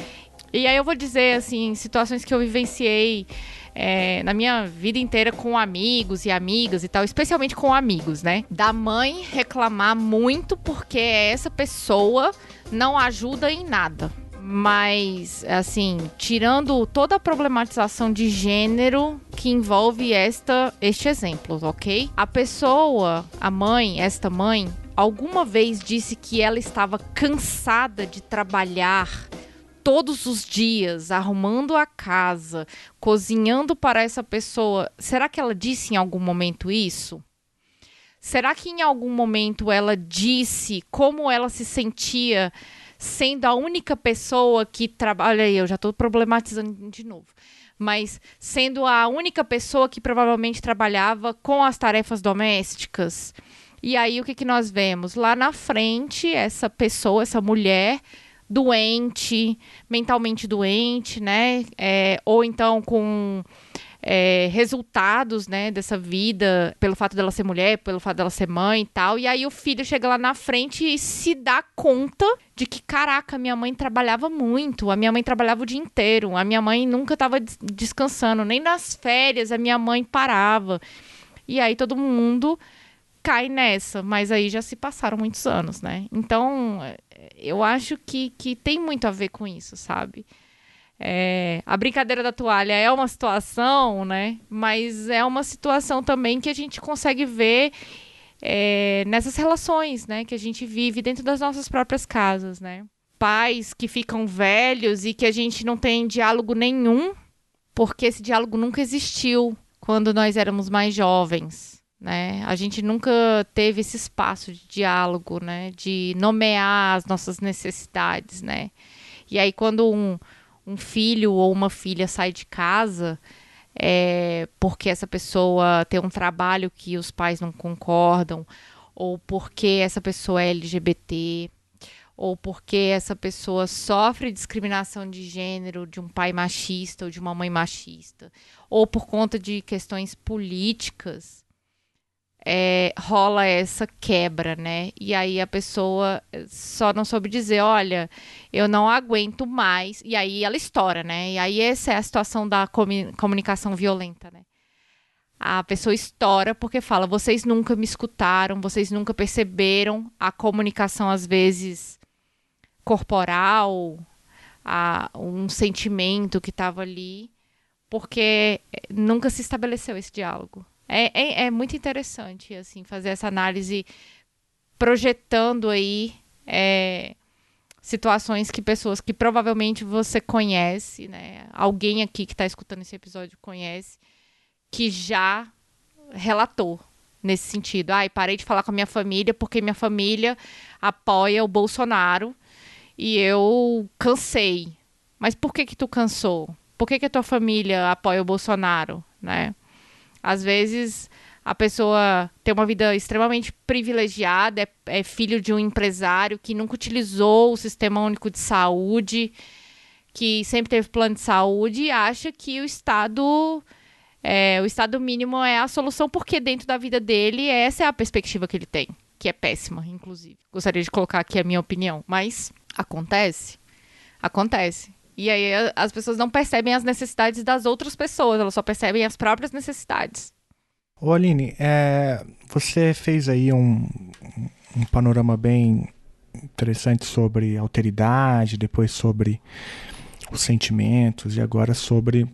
Speaker 3: E aí eu vou dizer, assim, situações que eu vivenciei é, na minha vida inteira com amigos e amigas e tal, especialmente com amigos, né? Da mãe reclamar muito porque essa pessoa não ajuda em nada. Mas, assim, tirando toda a problematização de gênero que envolve esta, este exemplo, ok? A pessoa, a mãe, esta mãe, alguma vez disse que ela estava cansada de trabalhar todos os dias, arrumando a casa, cozinhando para essa pessoa. Será que ela disse em algum momento isso? Será que em algum momento ela disse como ela se sentia? Sendo a única pessoa que trabalha. Eu já estou problematizando de novo. Mas sendo a única pessoa que provavelmente trabalhava com as tarefas domésticas. E aí o que, que nós vemos? Lá na frente, essa pessoa, essa mulher doente, mentalmente doente, né? É, ou então com é, resultados, né, dessa vida, pelo fato dela ser mulher, pelo fato dela ser mãe e tal. E aí o filho chega lá na frente e se dá conta de que, caraca, minha mãe trabalhava muito, a minha mãe trabalhava o dia inteiro, a minha mãe nunca estava descansando, nem nas férias a minha mãe parava. E aí todo mundo cai nessa, mas aí já se passaram muitos anos, né? Então, eu acho que, que tem muito a ver com isso, sabe? É, a brincadeira da toalha é uma situação, né? Mas é uma situação também que a gente consegue ver é, nessas relações, né? Que a gente vive dentro das nossas próprias casas, né? Pais que ficam velhos e que a gente não tem diálogo nenhum, porque esse diálogo nunca existiu quando nós éramos mais jovens. Né? A gente nunca teve esse espaço de diálogo, né? De nomear as nossas necessidades, né? E aí quando um, um filho ou uma filha sai de casa é, porque essa pessoa tem um trabalho que os pais não concordam, ou porque essa pessoa é LGBT, ou porque essa pessoa sofre discriminação de gênero de um pai machista ou de uma mãe machista, ou por conta de questões políticas é, rola essa quebra, né? E aí a pessoa só não soube dizer, olha, eu não aguento mais. E aí ela estoura, né? E aí essa é a situação da comunicação violenta, né? A pessoa estoura porque fala, vocês nunca me escutaram, vocês nunca perceberam a comunicação, às vezes, corporal, a, um sentimento que estava ali, porque nunca se estabeleceu esse diálogo. É, é, é, muito interessante, assim, fazer essa análise projetando aí é, situações que pessoas que provavelmente você conhece, né? Alguém aqui que está escutando esse episódio conhece, que já relatou nesse sentido. Ai, parei de falar com a minha família porque minha família apoia o Bolsonaro e eu cansei. Mas por que que tu cansou? Por que que a tua família apoia o Bolsonaro, né? Às vezes a pessoa tem uma vida extremamente privilegiada, é, é, filho de um empresário que nunca utilizou o sistema único de saúde, que sempre teve plano de saúde e acha que o Estado. É, o Estado mínimo é a solução, porque dentro da vida dele, essa é a perspectiva que ele tem, que é péssima, inclusive. Gostaria de colocar aqui a minha opinião, mas acontece. Acontece. E aí as pessoas não percebem as necessidades das outras pessoas, elas só percebem as próprias necessidades.
Speaker 1: Ô Aline, é, você fez aí um, um panorama bem interessante sobre alteridade, depois sobre os sentimentos e agora sobre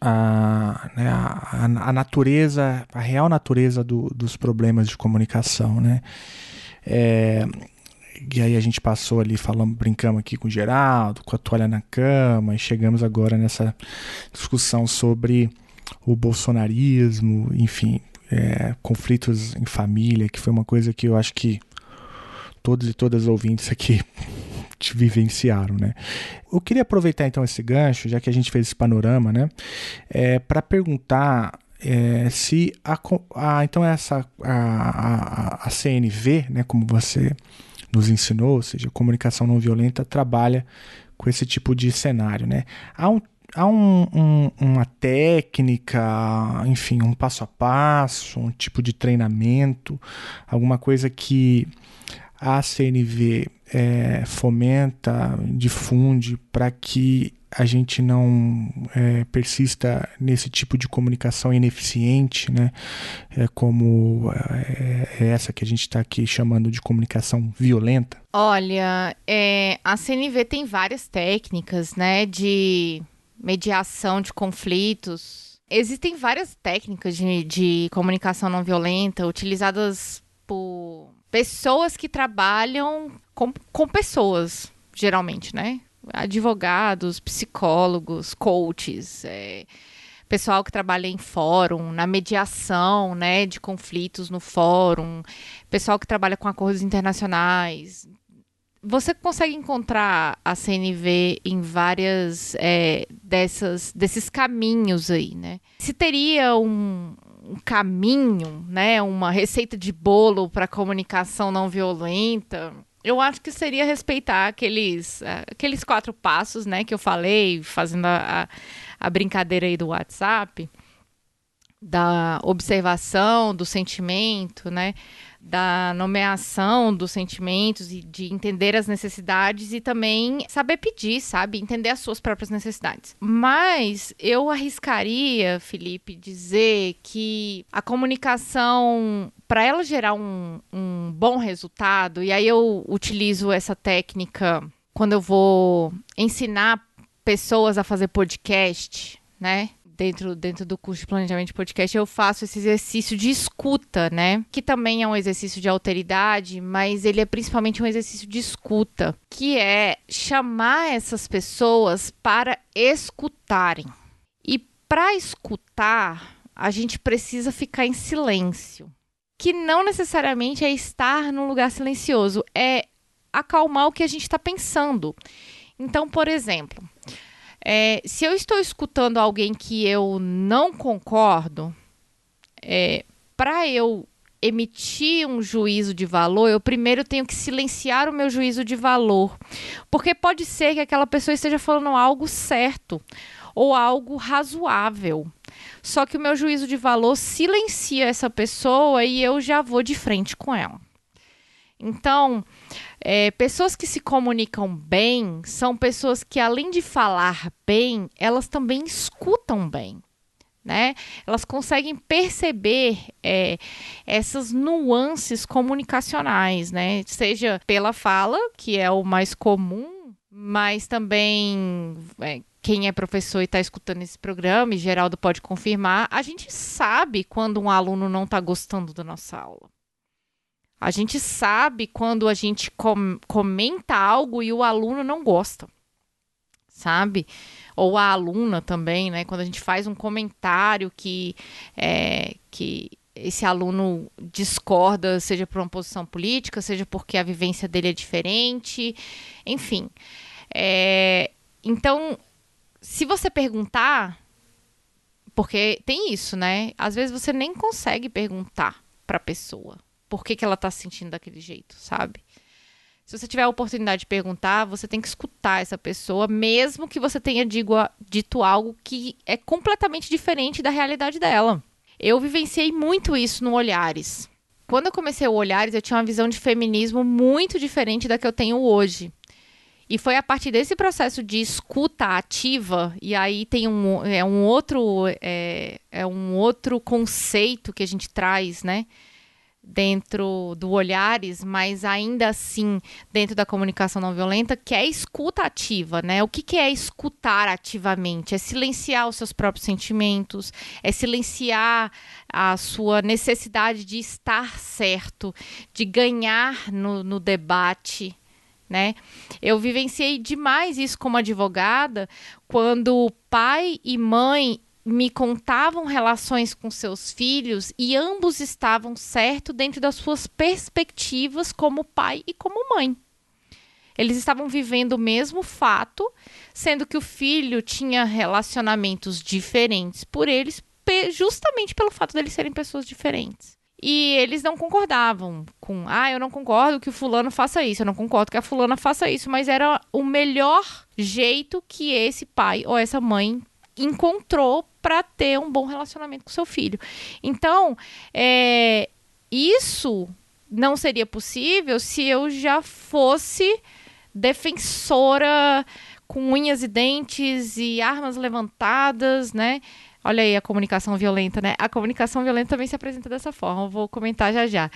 Speaker 1: a, né, a, a, natureza, a real natureza do, dos problemas de comunicação, né? É, e aí a gente passou ali, falamos, brincamos aqui com o Geraldo, com a toalha na cama, e chegamos agora nessa discussão sobre o bolsonarismo, enfim. é, conflitos em família, que foi uma coisa que eu acho que todos e todas os ouvintes aqui vivenciaram, né? Eu queria aproveitar então esse gancho, já que a gente fez esse panorama, né, é, para perguntar é, se a, a, então essa a, a, a, CNV, né, como você nos ensinou, ou seja, comunicação não violenta trabalha com esse tipo de cenário, né? Há um há um, um, uma técnica, enfim, um passo a passo, um tipo de treinamento, alguma coisa que a CNV é, fomenta, difunde para que a gente não é, persista nesse tipo de comunicação ineficiente, né? É como é, é essa que a gente está aqui chamando de comunicação violenta?
Speaker 3: Olha, é, a CNV tem várias técnicas, né, de mediação de conflitos. Existem várias técnicas de, de comunicação não violenta utilizadas por pessoas que trabalham com, com pessoas, geralmente, né? Advogados, psicólogos, coaches, é, pessoal que trabalha em fórum, na mediação, né, de conflitos no fórum, pessoal que trabalha com acordos internacionais. Você consegue encontrar a CNV em várias é, dessas desses caminhos aí, né? Se teria um, um caminho, né, uma receita de bolo para comunicação não violenta, eu acho que seria respeitar aqueles, uh, aqueles quatro passos, né, que eu falei, fazendo a, a brincadeira aí do WhatsApp, da observação, do sentimento, né, da nomeação dos sentimentos e de entender as necessidades e também saber pedir, sabe? Entender as suas próprias necessidades. Mas eu arriscaria, Felipe, dizer que a comunicação, para ela gerar um, um bom resultado, e aí eu utilizo essa técnica quando eu vou ensinar pessoas a fazer podcast, né? dentro, dentro do curso de planejamento de podcast, eu faço esse exercício de escuta, né? Que também é um exercício de alteridade, mas ele é principalmente um exercício de escuta, que é chamar essas pessoas para escutarem. E para escutar, a gente precisa ficar em silêncio. Que não necessariamente é estar num lugar silencioso, é acalmar o que a gente está pensando. Então, por exemplo, é, se eu estou escutando alguém que eu não concordo, é, para eu emitir um juízo de valor, eu primeiro tenho que silenciar o meu juízo de valor. Porque pode ser que aquela pessoa esteja falando algo certo ou algo razoável. Só que o meu juízo de valor silencia essa pessoa e eu já vou de frente com ela. Então, é, pessoas que se comunicam bem são pessoas que, além de falar bem, elas também escutam bem. Né? Elas conseguem perceber é, essas nuances comunicacionais, né? Seja pela fala, que é o mais comum, mas também é, quem é professor e está escutando esse programa, e Geraldo pode confirmar, a gente sabe quando um aluno não está gostando da nossa aula. A gente sabe quando a gente com comenta algo e o aluno não gosta, sabe? Ou a aluna também, né? Quando a gente faz um comentário que, é, que esse aluno discorda, seja por uma posição política, seja porque a vivência dele é diferente, enfim. É, então, se você perguntar, porque tem isso, né? Às vezes você nem consegue perguntar para a pessoa por que, que ela tá se sentindo daquele jeito, sabe? Se você tiver a oportunidade de perguntar, você tem que escutar essa pessoa, mesmo que você tenha digo, dito algo que é completamente diferente da realidade dela. Eu vivenciei muito isso no Olhares. Quando eu comecei o Olhares, eu tinha uma visão de feminismo muito diferente da que eu tenho hoje. E foi a partir desse processo de escuta ativa, e aí tem um, é um outro é, é um outro conceito que a gente traz, né? dentro do Olhares, mas ainda assim dentro da comunicação não violenta, que é escuta ativa, né? O que, que é escutar ativamente? É silenciar os seus próprios sentimentos, é silenciar a sua necessidade de estar certo, de ganhar no, no debate, né? Eu vivenciei demais isso como advogada, quando pai e mãe me contavam relações com seus filhos e ambos estavam certo dentro das suas perspectivas como pai e como mãe. Eles estavam vivendo o mesmo fato, sendo que o filho tinha relacionamentos diferentes por eles, justamente pelo fato deles serem pessoas diferentes. E eles não concordavam com, ah, eu não concordo que o fulano faça isso, eu não concordo que a fulana faça isso, mas era o melhor jeito que esse pai ou essa mãe encontrou para ter um bom relacionamento com seu filho. Então, é, isso não seria possível se eu já fosse defensora com unhas e dentes e armas levantadas, né? Olha aí a comunicação violenta, né? A comunicação violenta também se apresenta dessa forma, eu vou comentar já já.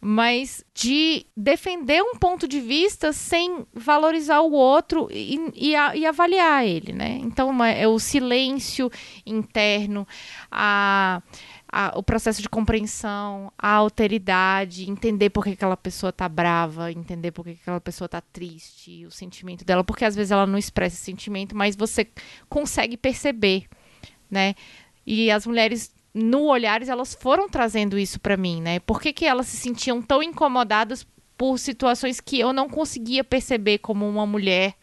Speaker 3: Mas de defender um ponto de vista sem valorizar o outro e, e, e avaliar ele, né? Então é o silêncio interno, a a, o processo de compreensão, a alteridade, entender por que aquela pessoa está brava, entender por que aquela pessoa está triste, o sentimento dela, porque às vezes ela não expressa esse sentimento, mas você consegue perceber, né? E as mulheres no Olhares elas foram trazendo isso para mim, né? Por que, que elas se sentiam tão incomodadas por situações que eu não conseguia perceber como uma mulher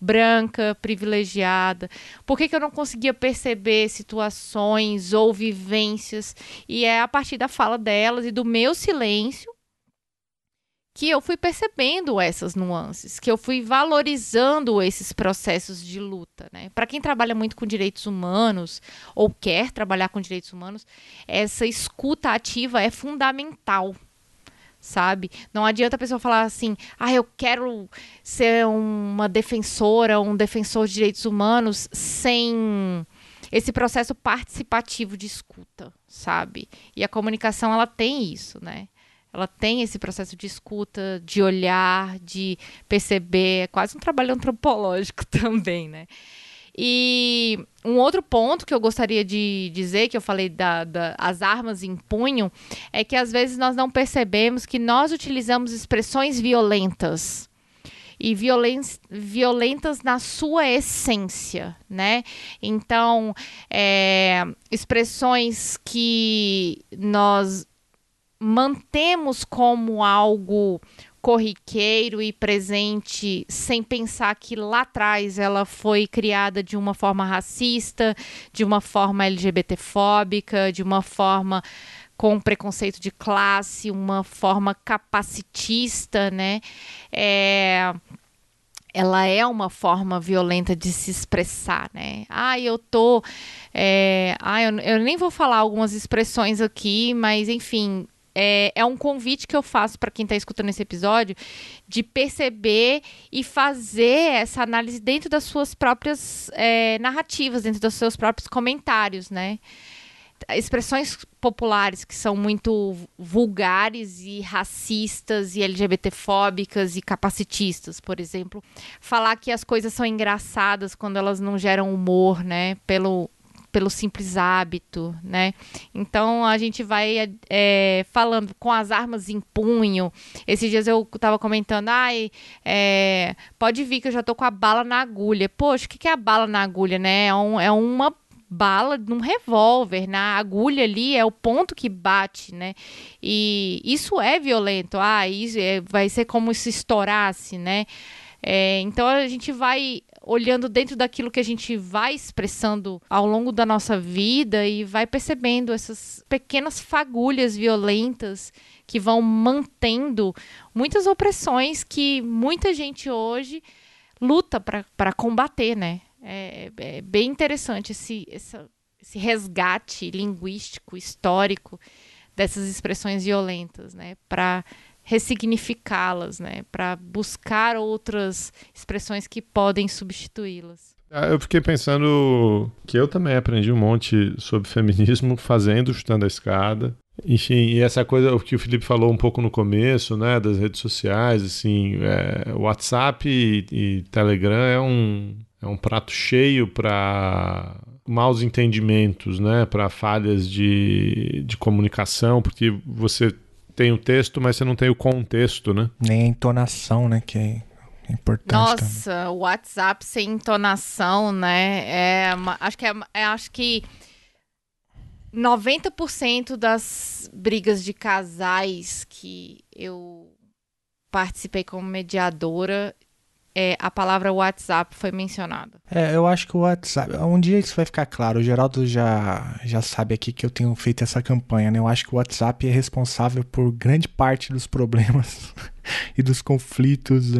Speaker 3: branca, privilegiada? Por que, que eu não conseguia perceber situações ou vivências? E é a partir da fala delas e do meu silêncio que eu fui percebendo essas nuances, que eu fui valorizando esses processos de luta, né? Para quem trabalha muito com direitos humanos ou quer trabalhar com direitos humanos, essa escuta ativa é fundamental sabe? Não adianta a pessoa falar assim, ah, eu quero ser uma defensora, um defensor de direitos humanos sem esse processo participativo de escuta, sabe? E a comunicação ela tem isso, né? Ela tem esse processo de escuta, de olhar, de perceber, é quase um trabalho antropológico também, né? E um outro ponto que eu gostaria de dizer, que eu falei das da, as armas em punho, é que às vezes nós não percebemos que nós utilizamos expressões violentas e violentas na sua essência, né? Então, é, expressões que nós mantemos como algo corriqueiro e presente sem pensar que lá atrás ela foi criada de uma forma racista, de uma forma LGBTfóbica, de uma forma com preconceito de classe, uma forma capacitista, né? É, ela é uma forma violenta de se expressar, né? Ah, eu tô. É, ah, eu, eu nem vou falar algumas expressões aqui, mas enfim, é, é um convite que eu faço para quem está escutando esse episódio de perceber e fazer essa análise dentro das suas próprias é, narrativas, dentro dos seus próprios comentários, né? Expressões populares que são muito vulgares e racistas e LGBTfóbicas e capacitistas, por exemplo. Falar que as coisas são engraçadas quando elas não geram humor, né? Pelo, pelo simples hábito, né? Então a gente vai é, falando com as armas em punho. Esses dias eu tava comentando, ai, é, pode vir que eu já tô com a bala na agulha. Poxa, o que, que é a bala na agulha, né? É, um, é uma bala num revólver, na agulha ali é o ponto que bate, né? E isso é violento. Ah, isso é, vai ser como se estourasse, né? É, então a gente vai olhando dentro daquilo que a gente vai expressando ao longo da nossa vida e vai percebendo essas pequenas fagulhas violentas que vão mantendo muitas opressões que muita gente hoje luta para combater, né? É, é, bem interessante esse, esse resgate linguístico, histórico dessas expressões violentas, né? Para ressignificá-las, né, para buscar outras expressões que podem substituí-las.
Speaker 2: Ah, eu fiquei pensando que eu também aprendi um monte sobre feminismo fazendo, chutando a escada. Enfim, e essa coisa que o Felipe falou um pouco no começo, né, das redes sociais, assim, é, WhatsApp e, e Telegram é um, é um prato cheio para maus entendimentos, né, para falhas de, de comunicação, porque você tem o texto, mas você não tem o contexto, né?
Speaker 1: Nem a entonação, né? Que é importante.
Speaker 3: Nossa, o WhatsApp sem entonação, né? É, acho que é, é, acho que 90% das brigas de casais que eu participei como mediadora, é, a palavra WhatsApp foi mencionada.
Speaker 1: É, eu acho que o WhatsApp. Um dia isso vai ficar claro. O Geraldo já, já sabe aqui que eu tenho feito essa campanha, né? Eu acho que o WhatsApp é responsável por grande parte dos problemas e dos conflitos,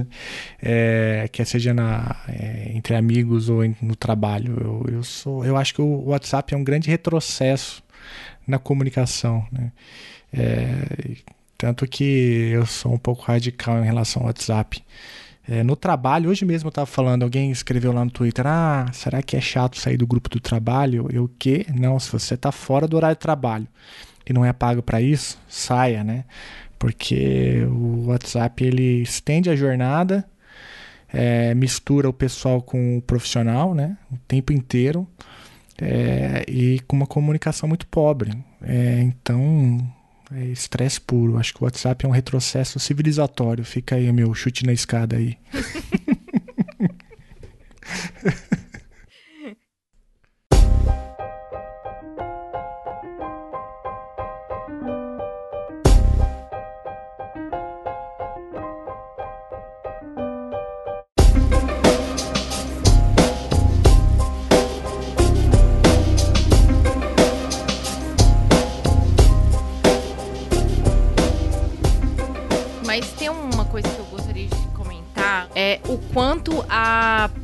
Speaker 1: é, quer seja na, é, entre amigos ou no trabalho. Eu, eu, sou, eu acho que o WhatsApp é um grande retrocesso na comunicação, né? É, tanto que eu sou um pouco radical em relação ao WhatsApp. É, no trabalho, hoje mesmo eu estava falando, alguém escreveu lá no Twitter: Ah, será que é chato sair do grupo do trabalho? Eu o quê? Não, se você está fora do horário de trabalho e não é pago para isso, saia, né? Porque o WhatsApp ele estende a jornada, é, mistura o pessoal com o profissional, né? O tempo inteiro. É, e com uma comunicação muito pobre. É, então, é estresse puro. Acho que o WhatsApp é um retrocesso civilizatório. Fica aí o meu chute na escada aí.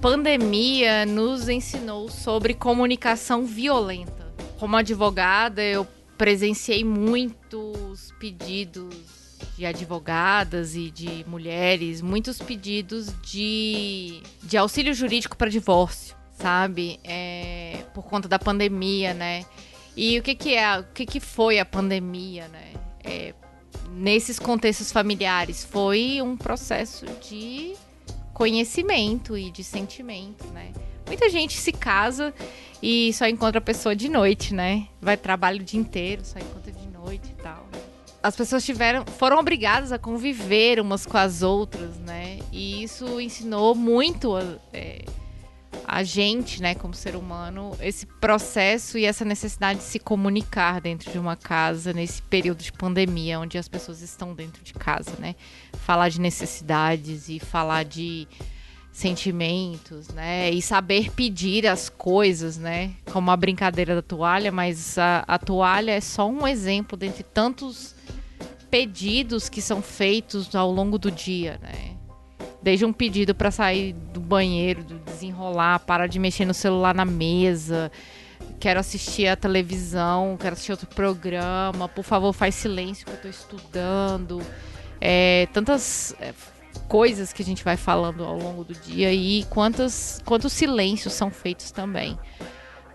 Speaker 3: pandemia nos ensinou sobre comunicação violenta. Como advogada, eu presenciei muitos pedidos de advogadas e de mulheres, muitos pedidos de, de auxílio jurídico para divórcio, sabe? É, por conta da pandemia, né? E o que, que é, o que, que foi a pandemia, né? É, nesses contextos familiares foi um processo de conhecimento e de sentimento, né? Muita gente se casa e só encontra a pessoa de noite, né? Vai trabalho o dia inteiro, só encontra de noite e tal. As pessoas tiveram, foram obrigadas a conviver umas com as outras, né? E isso ensinou muito é, a gente, né, como ser humano, esse processo e essa necessidade de se comunicar dentro de uma casa nesse período de pandemia, onde as pessoas estão dentro de casa, né? Falar de necessidades e falar de sentimentos, né? E saber pedir as coisas, né? Como a brincadeira da toalha, mas a, a toalha é só um exemplo dentre tantos pedidos que são feitos ao longo do dia, né? Desde um pedido para sair do banheiro, desenrolar, parar de mexer no celular na mesa. Quero assistir a televisão, quero assistir outro programa. Por favor, faz silêncio que eu estou estudando. É, tantas é, coisas que a gente vai falando ao longo do dia e quantas, quantos silêncios são feitos também.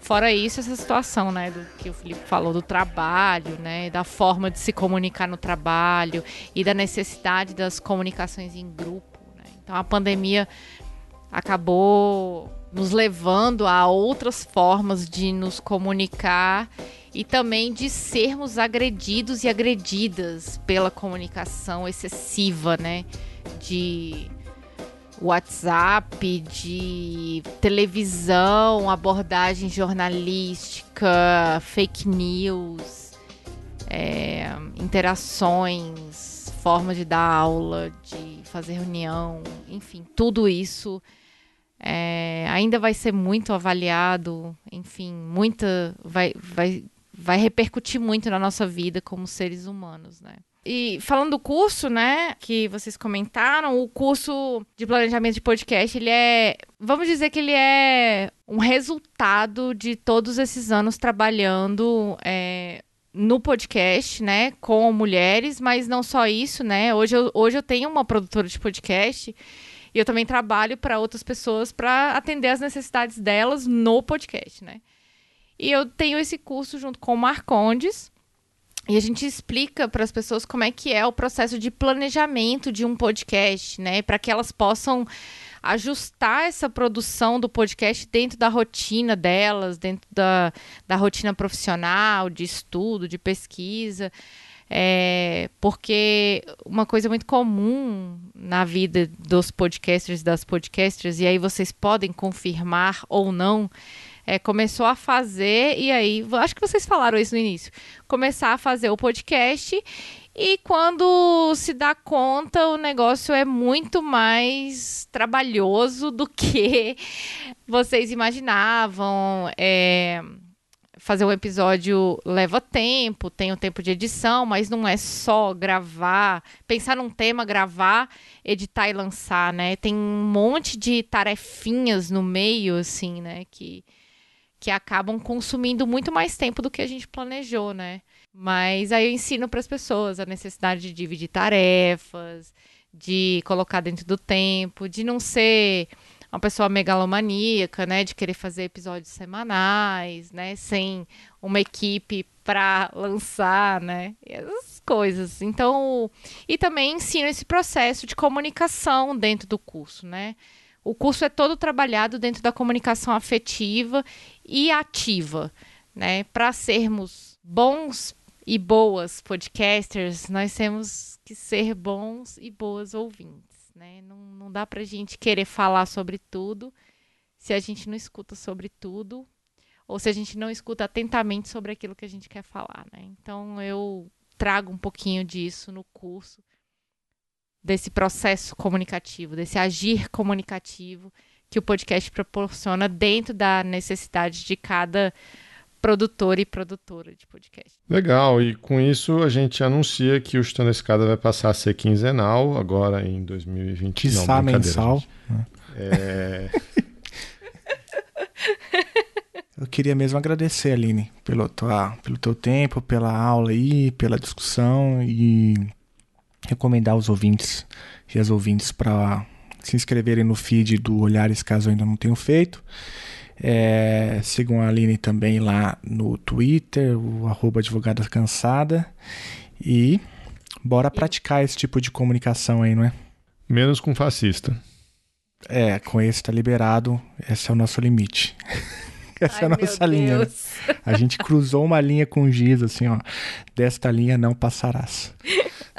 Speaker 3: Fora isso, essa situação, né, do que o Felipe falou do trabalho, né, da forma de se comunicar no trabalho e da necessidade das comunicações em grupo então a pandemia acabou nos levando a outras formas de nos comunicar e também de sermos agredidos e agredidas pela comunicação excessiva, né? De WhatsApp, de televisão, abordagem jornalística, fake news, é, interações, formas de dar aula, de fazer reunião, enfim, tudo isso é, ainda vai ser muito avaliado, enfim, muita vai, vai, vai repercutir muito na nossa vida como seres humanos, né? E falando do curso, né, que vocês comentaram, o curso de planejamento de podcast, ele é, vamos dizer que ele é um resultado de todos esses anos trabalhando é, no podcast, né, com mulheres, mas não só isso, né? Hoje eu, hoje eu tenho uma produtora de podcast e eu também trabalho para outras pessoas para atender as necessidades delas no podcast, né? E eu tenho esse curso junto com o Marcondes e a gente explica para as pessoas como é que é o processo de planejamento de um podcast, né, para que elas possam ajustar essa produção do podcast dentro da rotina delas, dentro da, da rotina profissional, de estudo, de pesquisa. É, porque uma coisa muito comum na vida dos podcasters e das podcasters, e aí vocês podem confirmar ou não, é, começou a fazer, e aí, acho que vocês falaram isso no início, começar a fazer o podcast e quando se dá conta, o negócio é muito mais trabalhoso do que vocês imaginavam. É, fazer um episódio leva tempo, tem o um tempo de edição, mas não é só gravar, pensar num tema, gravar, editar e lançar, né? Tem um monte de tarefinhas no meio, assim, né? Que, que acabam consumindo muito mais tempo do que a gente planejou, né? Mas aí eu ensino para as pessoas a necessidade de dividir tarefas, de colocar dentro do tempo, de não ser uma pessoa megalomaníaca, né, de querer fazer episódios semanais, né, sem uma equipe para lançar, né, essas coisas. Então, e também ensino esse processo de comunicação dentro do curso, né. O curso é todo trabalhado dentro da comunicação afetiva e ativa, né, para sermos bons e boas podcasters, nós temos que ser bons e boas ouvintes, né? Não, não dá pra gente querer falar sobre tudo se a gente não escuta sobre tudo ou se a gente não escuta atentamente sobre aquilo que a gente quer falar, né? Então eu trago um pouquinho disso no curso desse processo comunicativo, desse agir comunicativo que o podcast proporciona dentro da necessidade de cada produtor e produtora de podcast.
Speaker 2: Legal, e com isso a gente anuncia que o Chutando a Escada vai passar a ser quinzenal agora em 2020.
Speaker 1: Quiçá não, mensal.
Speaker 2: É...
Speaker 1: Eu queria mesmo agradecer, Aline, pelo, tua, pelo teu tempo, pela aula aí, pela discussão e recomendar os ouvintes e as ouvintes para se inscreverem no feed do Olhares caso ainda não tenham feito. É, sigam a Aline também lá no Twitter, o arroba advogada cansada. E bora praticar esse tipo de comunicação aí, não é?
Speaker 2: Menos com fascista.
Speaker 1: É, com esse tá liberado. Esse é o nosso limite. Essa Ai, é a nossa linha. Né? A gente cruzou uma linha com giz, assim, ó. Desta linha não passarás.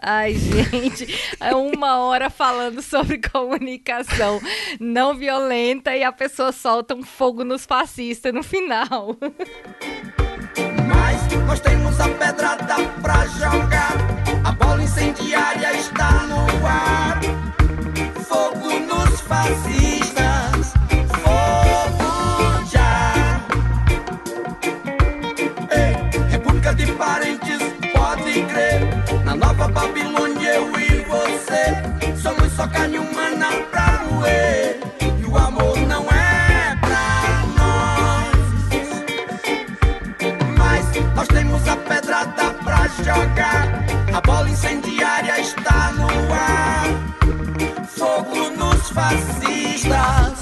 Speaker 3: Ai, gente, é uma hora falando sobre comunicação não violenta e a pessoa solta um fogo nos fascistas no final.
Speaker 9: Mas nós temos a pedrada pra jogar, a bola incendiária está no ar. Fogo nos fascistas, só carne humana pra moer. E o amor não é pra nós. Mas nós temos a pedrada pra jogar. A bola incendiária está no ar. Fogo nos fascistas.